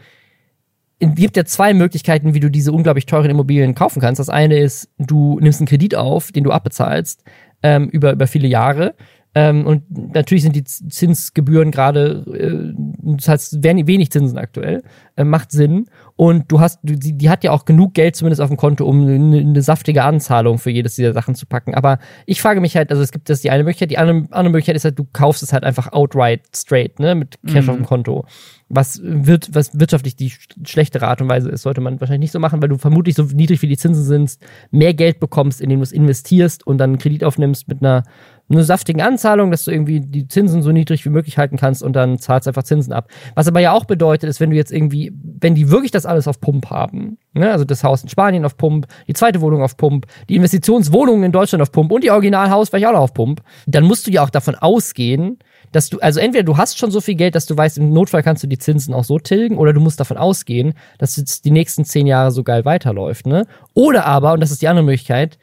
es gibt ja zwei Möglichkeiten, wie du diese unglaublich teuren Immobilien kaufen kannst. Das eine ist, du nimmst einen Kredit auf, den du abbezahlst ähm, über, über viele Jahre ähm, und natürlich sind die Zinsgebühren gerade, äh, das heißt wenig Zinsen aktuell, äh, macht Sinn. Und du hast, die, die hat ja auch genug Geld zumindest auf dem Konto, um eine, eine, saftige Anzahlung für jedes dieser Sachen zu packen. Aber ich frage mich halt, also es gibt das die eine Möglichkeit, die andere, andere Möglichkeit ist halt, du kaufst es halt einfach outright straight, ne, mit Cash mhm. auf dem Konto. Was wird, was wirtschaftlich die schlechtere Art und Weise ist, sollte man wahrscheinlich nicht so machen, weil du vermutlich so niedrig wie die Zinsen sind, mehr Geld bekommst, indem du es investierst und dann einen Kredit aufnimmst mit einer eine saftigen Anzahlung, dass du irgendwie die Zinsen so niedrig wie möglich halten kannst und dann zahlst einfach Zinsen ab. Was aber ja auch bedeutet, ist, wenn du jetzt irgendwie, wenn die wirklich das alles auf Pump haben, ne, also das Haus in Spanien auf Pump, die zweite Wohnung auf Pump, die Investitionswohnungen in Deutschland auf Pump und die Originalhaus ich auch noch auf Pump, dann musst du ja auch davon ausgehen, dass du, also entweder du hast schon so viel Geld, dass du weißt, im Notfall kannst du die Zinsen auch so tilgen, oder du musst davon ausgehen, dass es die nächsten zehn Jahre so geil weiterläuft, ne? Oder aber, und das ist die andere Möglichkeit,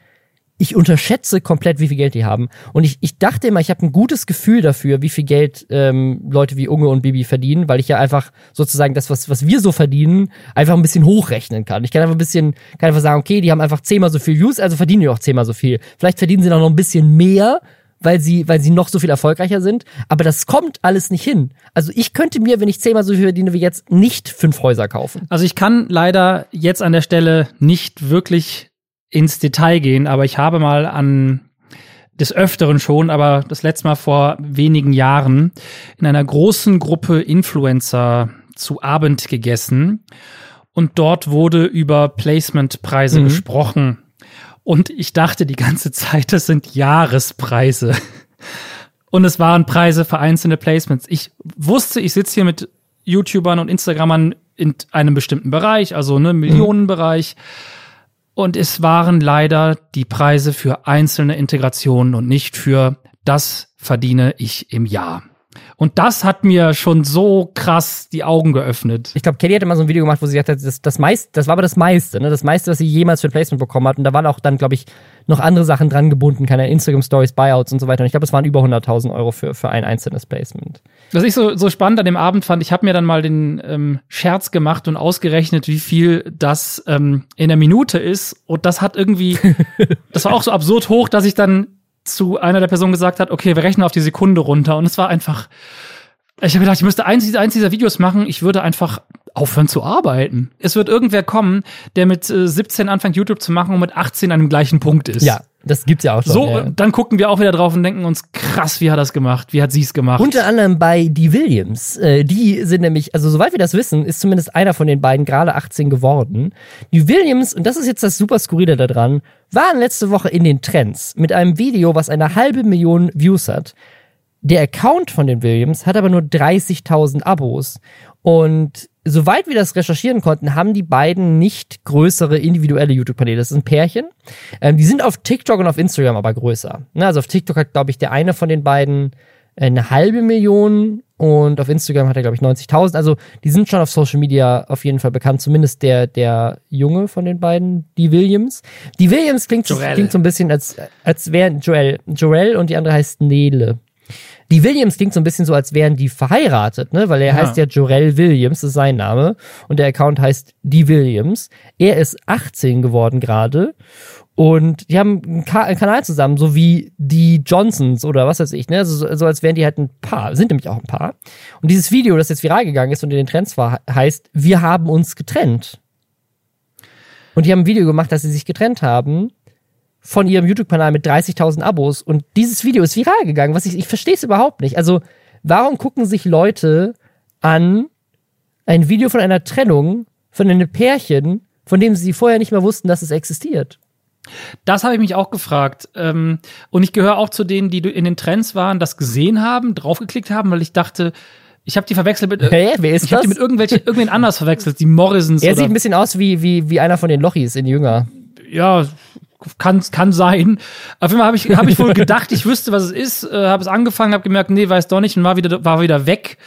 ich unterschätze komplett, wie viel Geld die haben. Und ich, ich dachte immer, ich habe ein gutes Gefühl dafür, wie viel Geld ähm, Leute wie Unge und Bibi verdienen, weil ich ja einfach sozusagen das, was, was wir so verdienen, einfach ein bisschen hochrechnen kann. Ich kann einfach ein bisschen, kann einfach sagen, okay, die haben einfach zehnmal so viel Views, also verdienen die auch zehnmal so viel. Vielleicht verdienen sie noch ein bisschen mehr, weil sie, weil sie noch so viel erfolgreicher sind. Aber das kommt alles nicht hin. Also ich könnte mir, wenn ich zehnmal so viel verdiene wie jetzt, nicht fünf Häuser kaufen. Also ich kann leider jetzt an der Stelle nicht wirklich ins Detail gehen, aber ich habe mal an des Öfteren schon, aber das letzte Mal vor wenigen Jahren in einer großen Gruppe Influencer zu Abend gegessen und dort wurde über Placement-Preise mhm. gesprochen. Und ich dachte die ganze Zeit, das sind Jahrespreise. Und es waren Preise für einzelne Placements. Ich wusste, ich sitze hier mit YouTubern und Instagrammern in einem bestimmten Bereich, also ne Millionenbereich. Mhm und es waren leider die Preise für einzelne Integrationen und nicht für das verdiene ich im Jahr. Und das hat mir schon so krass die Augen geöffnet. Ich glaube, Kelly hatte mal so ein Video gemacht, wo sie gesagt hat, das, das, meiste, das war aber das meiste, ne? Das meiste, was sie jemals für ein Placement bekommen hat. Und da waren auch dann, glaube ich, noch andere Sachen dran gebunden, keine Instagram Stories, Buyouts und so weiter. Und ich glaube, es waren über 100.000 Euro für, für ein einzelnes Placement. Was ich so, so spannend an dem Abend fand, ich habe mir dann mal den ähm, Scherz gemacht und ausgerechnet, wie viel das ähm, in der Minute ist. Und das hat irgendwie, das war auch so absurd hoch, dass ich dann zu einer der Personen gesagt hat, okay, wir rechnen auf die Sekunde runter. Und es war einfach, ich habe gedacht, ich müsste eins, eins dieser Videos machen. Ich würde einfach aufhören zu arbeiten. Es wird irgendwer kommen, der mit äh, 17 anfängt, YouTube zu machen und mit 18 an dem gleichen Punkt ist. Ja, das gibt's ja auch schon. So, ja. dann gucken wir auch wieder drauf und denken uns, krass, wie hat das gemacht? Wie hat sie es gemacht? Unter anderem bei die Williams. Äh, die sind nämlich, also soweit wir das wissen, ist zumindest einer von den beiden gerade 18 geworden. Die Williams, und das ist jetzt das super skurrile daran, waren letzte Woche in den Trends mit einem Video, was eine halbe Million Views hat. Der Account von den Williams hat aber nur 30.000 Abos. Und soweit wir das recherchieren konnten, haben die beiden nicht größere individuelle YouTube-Kanäle. Das ist ein Pärchen. Ähm, die sind auf TikTok und auf Instagram aber größer. Ne, also auf TikTok hat, glaube ich, der eine von den beiden eine halbe Million und auf Instagram hat er, glaube ich, 90.000. Also die sind schon auf Social Media auf jeden Fall bekannt. Zumindest der, der Junge von den beiden, die Williams. Die Williams klingt, klingt so ein bisschen, als, als wären Joel. Joel und die andere heißt Nele. Die Williams klingt so ein bisschen so, als wären die verheiratet, ne? Weil er ja. heißt ja Jorel Williams, das ist sein Name. Und der Account heißt Die Williams. Er ist 18 geworden gerade. Und die haben einen, Ka einen, Kanal zusammen, so wie die Johnsons oder was weiß ich, ne? So, so als wären die halt ein Paar, sind nämlich auch ein Paar. Und dieses Video, das jetzt viral gegangen ist und in den Trends war, heißt, wir haben uns getrennt. Und die haben ein Video gemacht, dass sie sich getrennt haben von ihrem YouTube-Kanal mit 30.000 Abos und dieses Video ist viral gegangen, was ich, ich verstehe es überhaupt nicht. Also, warum gucken sich Leute an ein Video von einer Trennung von einem Pärchen, von dem sie vorher nicht mehr wussten, dass es existiert? Das habe ich mich auch gefragt. Ähm, und ich gehöre auch zu denen, die in den Trends waren, das gesehen haben, draufgeklickt haben, weil ich dachte, ich habe die verwechselt mit. Hey, wer ist ich habe die mit irgendwelchen irgendwen anders verwechselt, die Morrisons. Er sieht ein bisschen aus wie, wie, wie einer von den Lochis in Jünger. Ja, kann, kann sein. Auf jeden Fall habe ich, hab ich wohl gedacht, ich wüsste, was es ist, äh, habe es angefangen, habe gemerkt, nee, weiß doch nicht und war wieder, war wieder weg.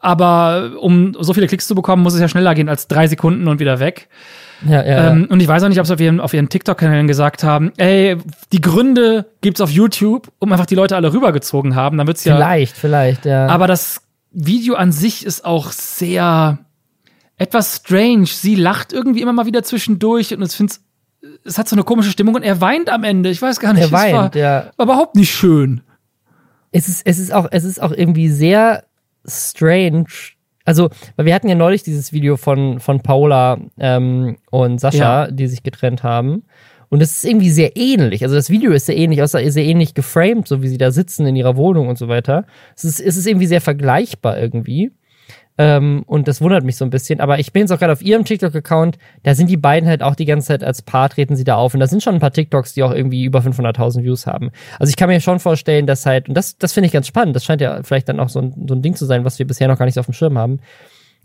Aber um so viele Klicks zu bekommen, muss es ja schneller gehen als drei Sekunden und wieder weg. Ja, ja, ähm, und ich weiß auch nicht, ob sie auf ihren, auf ihren TikTok-Kanälen gesagt haben, ey, die Gründe gibt's auf YouTube, um einfach die Leute alle rübergezogen haben. Dann wird's ja. Vielleicht, vielleicht, ja. Aber das Video an sich ist auch sehr etwas strange. Sie lacht irgendwie immer mal wieder zwischendurch und es find's es hat so eine komische Stimmung und er weint am Ende. Ich weiß gar nicht. Er weint, war, ja. War überhaupt nicht schön. Es ist, es ist auch, es ist auch irgendwie sehr strange. Also, weil wir hatten ja neulich dieses Video von, von Paula ähm, und Sascha, ja. die sich getrennt haben. Und es ist irgendwie sehr ähnlich. Also das Video ist sehr ähnlich, außer sehr ähnlich geframed, so wie sie da sitzen in ihrer Wohnung und so weiter. Es ist, es ist irgendwie sehr vergleichbar irgendwie. Ähm, und das wundert mich so ein bisschen. Aber ich bin jetzt auch gerade auf ihrem TikTok-Account. Da sind die beiden halt auch die ganze Zeit als Paar treten sie da auf. Und da sind schon ein paar TikToks, die auch irgendwie über 500.000 Views haben. Also ich kann mir schon vorstellen, dass halt, und das, das finde ich ganz spannend. Das scheint ja vielleicht dann auch so ein, so ein Ding zu sein, was wir bisher noch gar nicht so auf dem Schirm haben.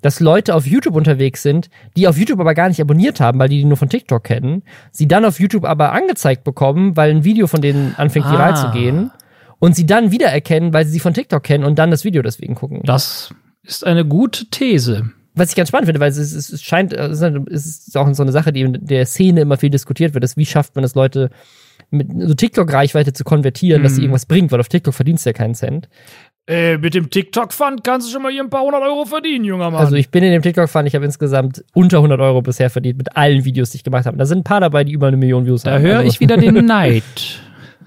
Dass Leute auf YouTube unterwegs sind, die auf YouTube aber gar nicht abonniert haben, weil die die nur von TikTok kennen, sie dann auf YouTube aber angezeigt bekommen, weil ein Video von denen anfängt Ah. viral zu gehen und sie dann wiedererkennen, weil sie sie von TikTok kennen und dann das Video deswegen gucken. Das ist eine gute These. Was ich ganz spannend finde, weil es, es, es scheint, es ist auch so eine Sache, die in der Szene immer viel diskutiert wird, ist, wie schafft man es Leute mit so TikTok-Reichweite zu konvertieren, dass sie Mhm. irgendwas bringt, weil auf TikTok verdienst du ja keinen Cent. Äh, mit dem TikTok-Fund kannst du schon mal hier ein paar hundert Euro verdienen, junger Mann. Also ich bin in dem TikTok-Fund, ich habe insgesamt unter 100 Euro bisher verdient mit allen Videos, die ich gemacht habe. Da sind ein paar dabei, die über eine Million Views da haben. höre Also, ich wieder den Neid.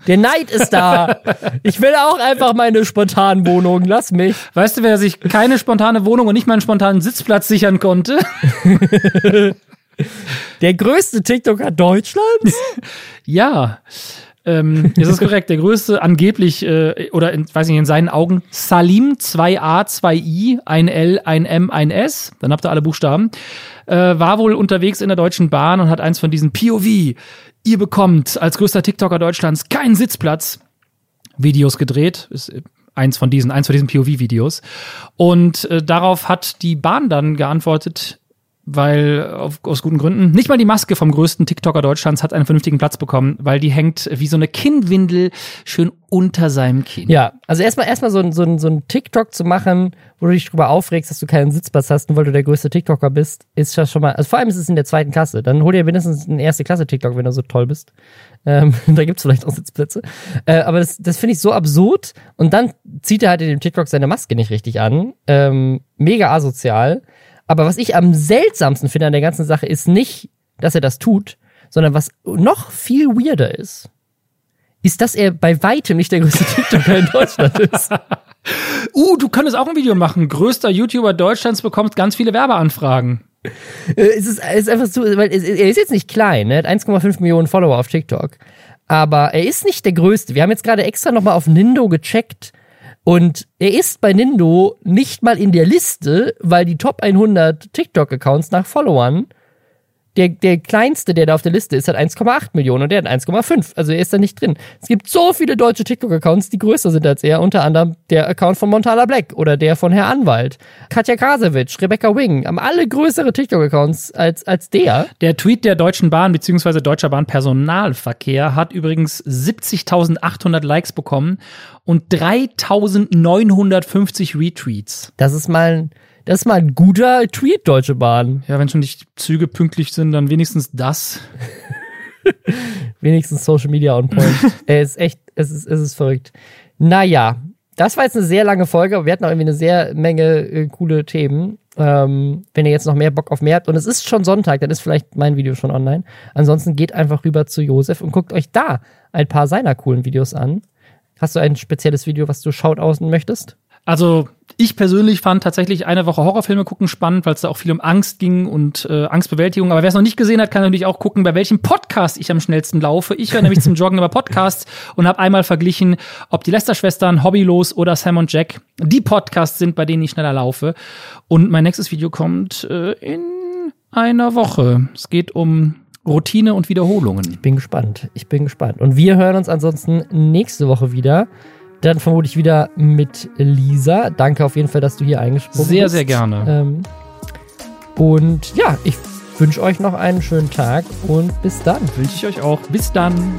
Der Neid ist da. ich will auch einfach meine spontanen Wohnungen. Lass mich. Weißt du, wer sich keine spontane Wohnung und nicht mal einen spontanen Sitzplatz sichern konnte? Der größte TikToker Deutschlands? Ja, ähm, ist es korrekt. Der größte angeblich, äh, oder in, weiß nicht, in seinen Augen, Salim, 2a, 2i, ein L, ein M, ein S, dann habt ihr alle Buchstaben, äh, war wohl unterwegs in der Deutschen Bahn und hat eins von diesen POV, ihr bekommt als größter TikToker Deutschlands keinen Sitzplatz, Videos gedreht. Ist eins von diesen, eins von diesen POV-Videos. Und äh, darauf hat die Bahn dann geantwortet, weil auf, aus guten Gründen. Nicht mal die Maske vom größten TikToker Deutschlands hat einen vernünftigen Platz bekommen, weil die hängt wie so eine Kinnwindel schön unter seinem Kinn. Ja, also erstmal erstmal so ein, so, ein, so ein TikTok zu machen, wo du dich drüber aufregst, dass du keinen Sitzplatz hast, nur weil du der größte TikToker bist, ist ja schon mal, also vor allem ist es in der zweiten Klasse. Dann hol dir mindestens einen erste Klasse TikTok, wenn du so toll bist. Ähm, da gibt's vielleicht auch Sitzplätze. Äh, aber das, das finde ich so absurd. Und dann zieht er halt in dem TikTok seine Maske nicht richtig an. Ähm, mega asozial. Aber was ich am seltsamsten finde an der ganzen Sache ist nicht, dass er das tut, sondern was noch viel weirder ist, ist, dass er bei weitem nicht der größte TikToker in Deutschland ist. Uh, du könntest auch ein Video machen. Größter YouTuber Deutschlands bekommt ganz viele Werbeanfragen. Äh, es, ist, es ist einfach so, weil er ist jetzt nicht klein, ne? er hat 1,5 Millionen Follower auf TikTok. Aber er ist nicht der größte. Wir haben jetzt gerade extra nochmal auf Nindo gecheckt. Und er ist bei Nindo nicht mal in der Liste, weil die Top 100 TikTok-Accounts nach Followern, der, der kleinste, der da auf der Liste ist, hat 1,8 Millionen und der hat 1,5. Also er ist da nicht drin. Es gibt so viele deutsche TikTok-Accounts, die größer sind als er. Unter anderem der Account von Montana Black oder der von Herr Anwalt. Katja Krasowitsch, Rebecca Wing haben alle größere TikTok-Accounts als, als der. Der Tweet der Deutschen Bahn bzw. Deutscher Bahn Personalverkehr hat übrigens 70.800 Likes bekommen und 3.950 Retweets. Das ist mal ein, das ist mal ein guter Tweet, Deutsche Bahn. Ja, wenn schon nicht Züge pünktlich sind, dann wenigstens das. Wenigstens Social Media on point. er ist echt, es ist, es ist verrückt. Naja, das war jetzt eine sehr lange Folge, aber wir hatten auch irgendwie eine sehr Menge äh, coole Themen. Ähm, wenn ihr jetzt noch mehr Bock auf mehr habt, und es ist schon Sonntag, dann ist vielleicht mein Video schon online. Ansonsten geht einfach rüber zu Josef und guckt euch da ein paar seiner coolen Videos an. Hast du ein spezielles Video, was du schaut außen möchtest? Also ich persönlich fand tatsächlich eine Woche Horrorfilme gucken spannend, weil es da auch viel um Angst ging und äh, Angstbewältigung. Aber wer es noch nicht gesehen hat, kann natürlich auch gucken, bei welchem Podcast ich am schnellsten laufe. Ich höre nämlich zum Joggen über Podcasts und habe einmal verglichen, ob die Lester-Schwestern, Hobbylos oder Sam und Jack die Podcasts sind, bei denen ich schneller laufe. Und mein nächstes Video kommt äh, in einer Woche. Es geht um Routine und Wiederholungen. Bin gespannt. Ich bin gespannt. Und wir hören uns ansonsten nächste Woche wieder. Dann vermutlich wieder mit Lisa. Danke auf jeden Fall, dass du hier eingesprungen Sehr, bist. sehr gerne. Ähm, und ja, ich wünsche euch noch einen schönen Tag und bis dann. Wünsche ich euch auch. Bis dann.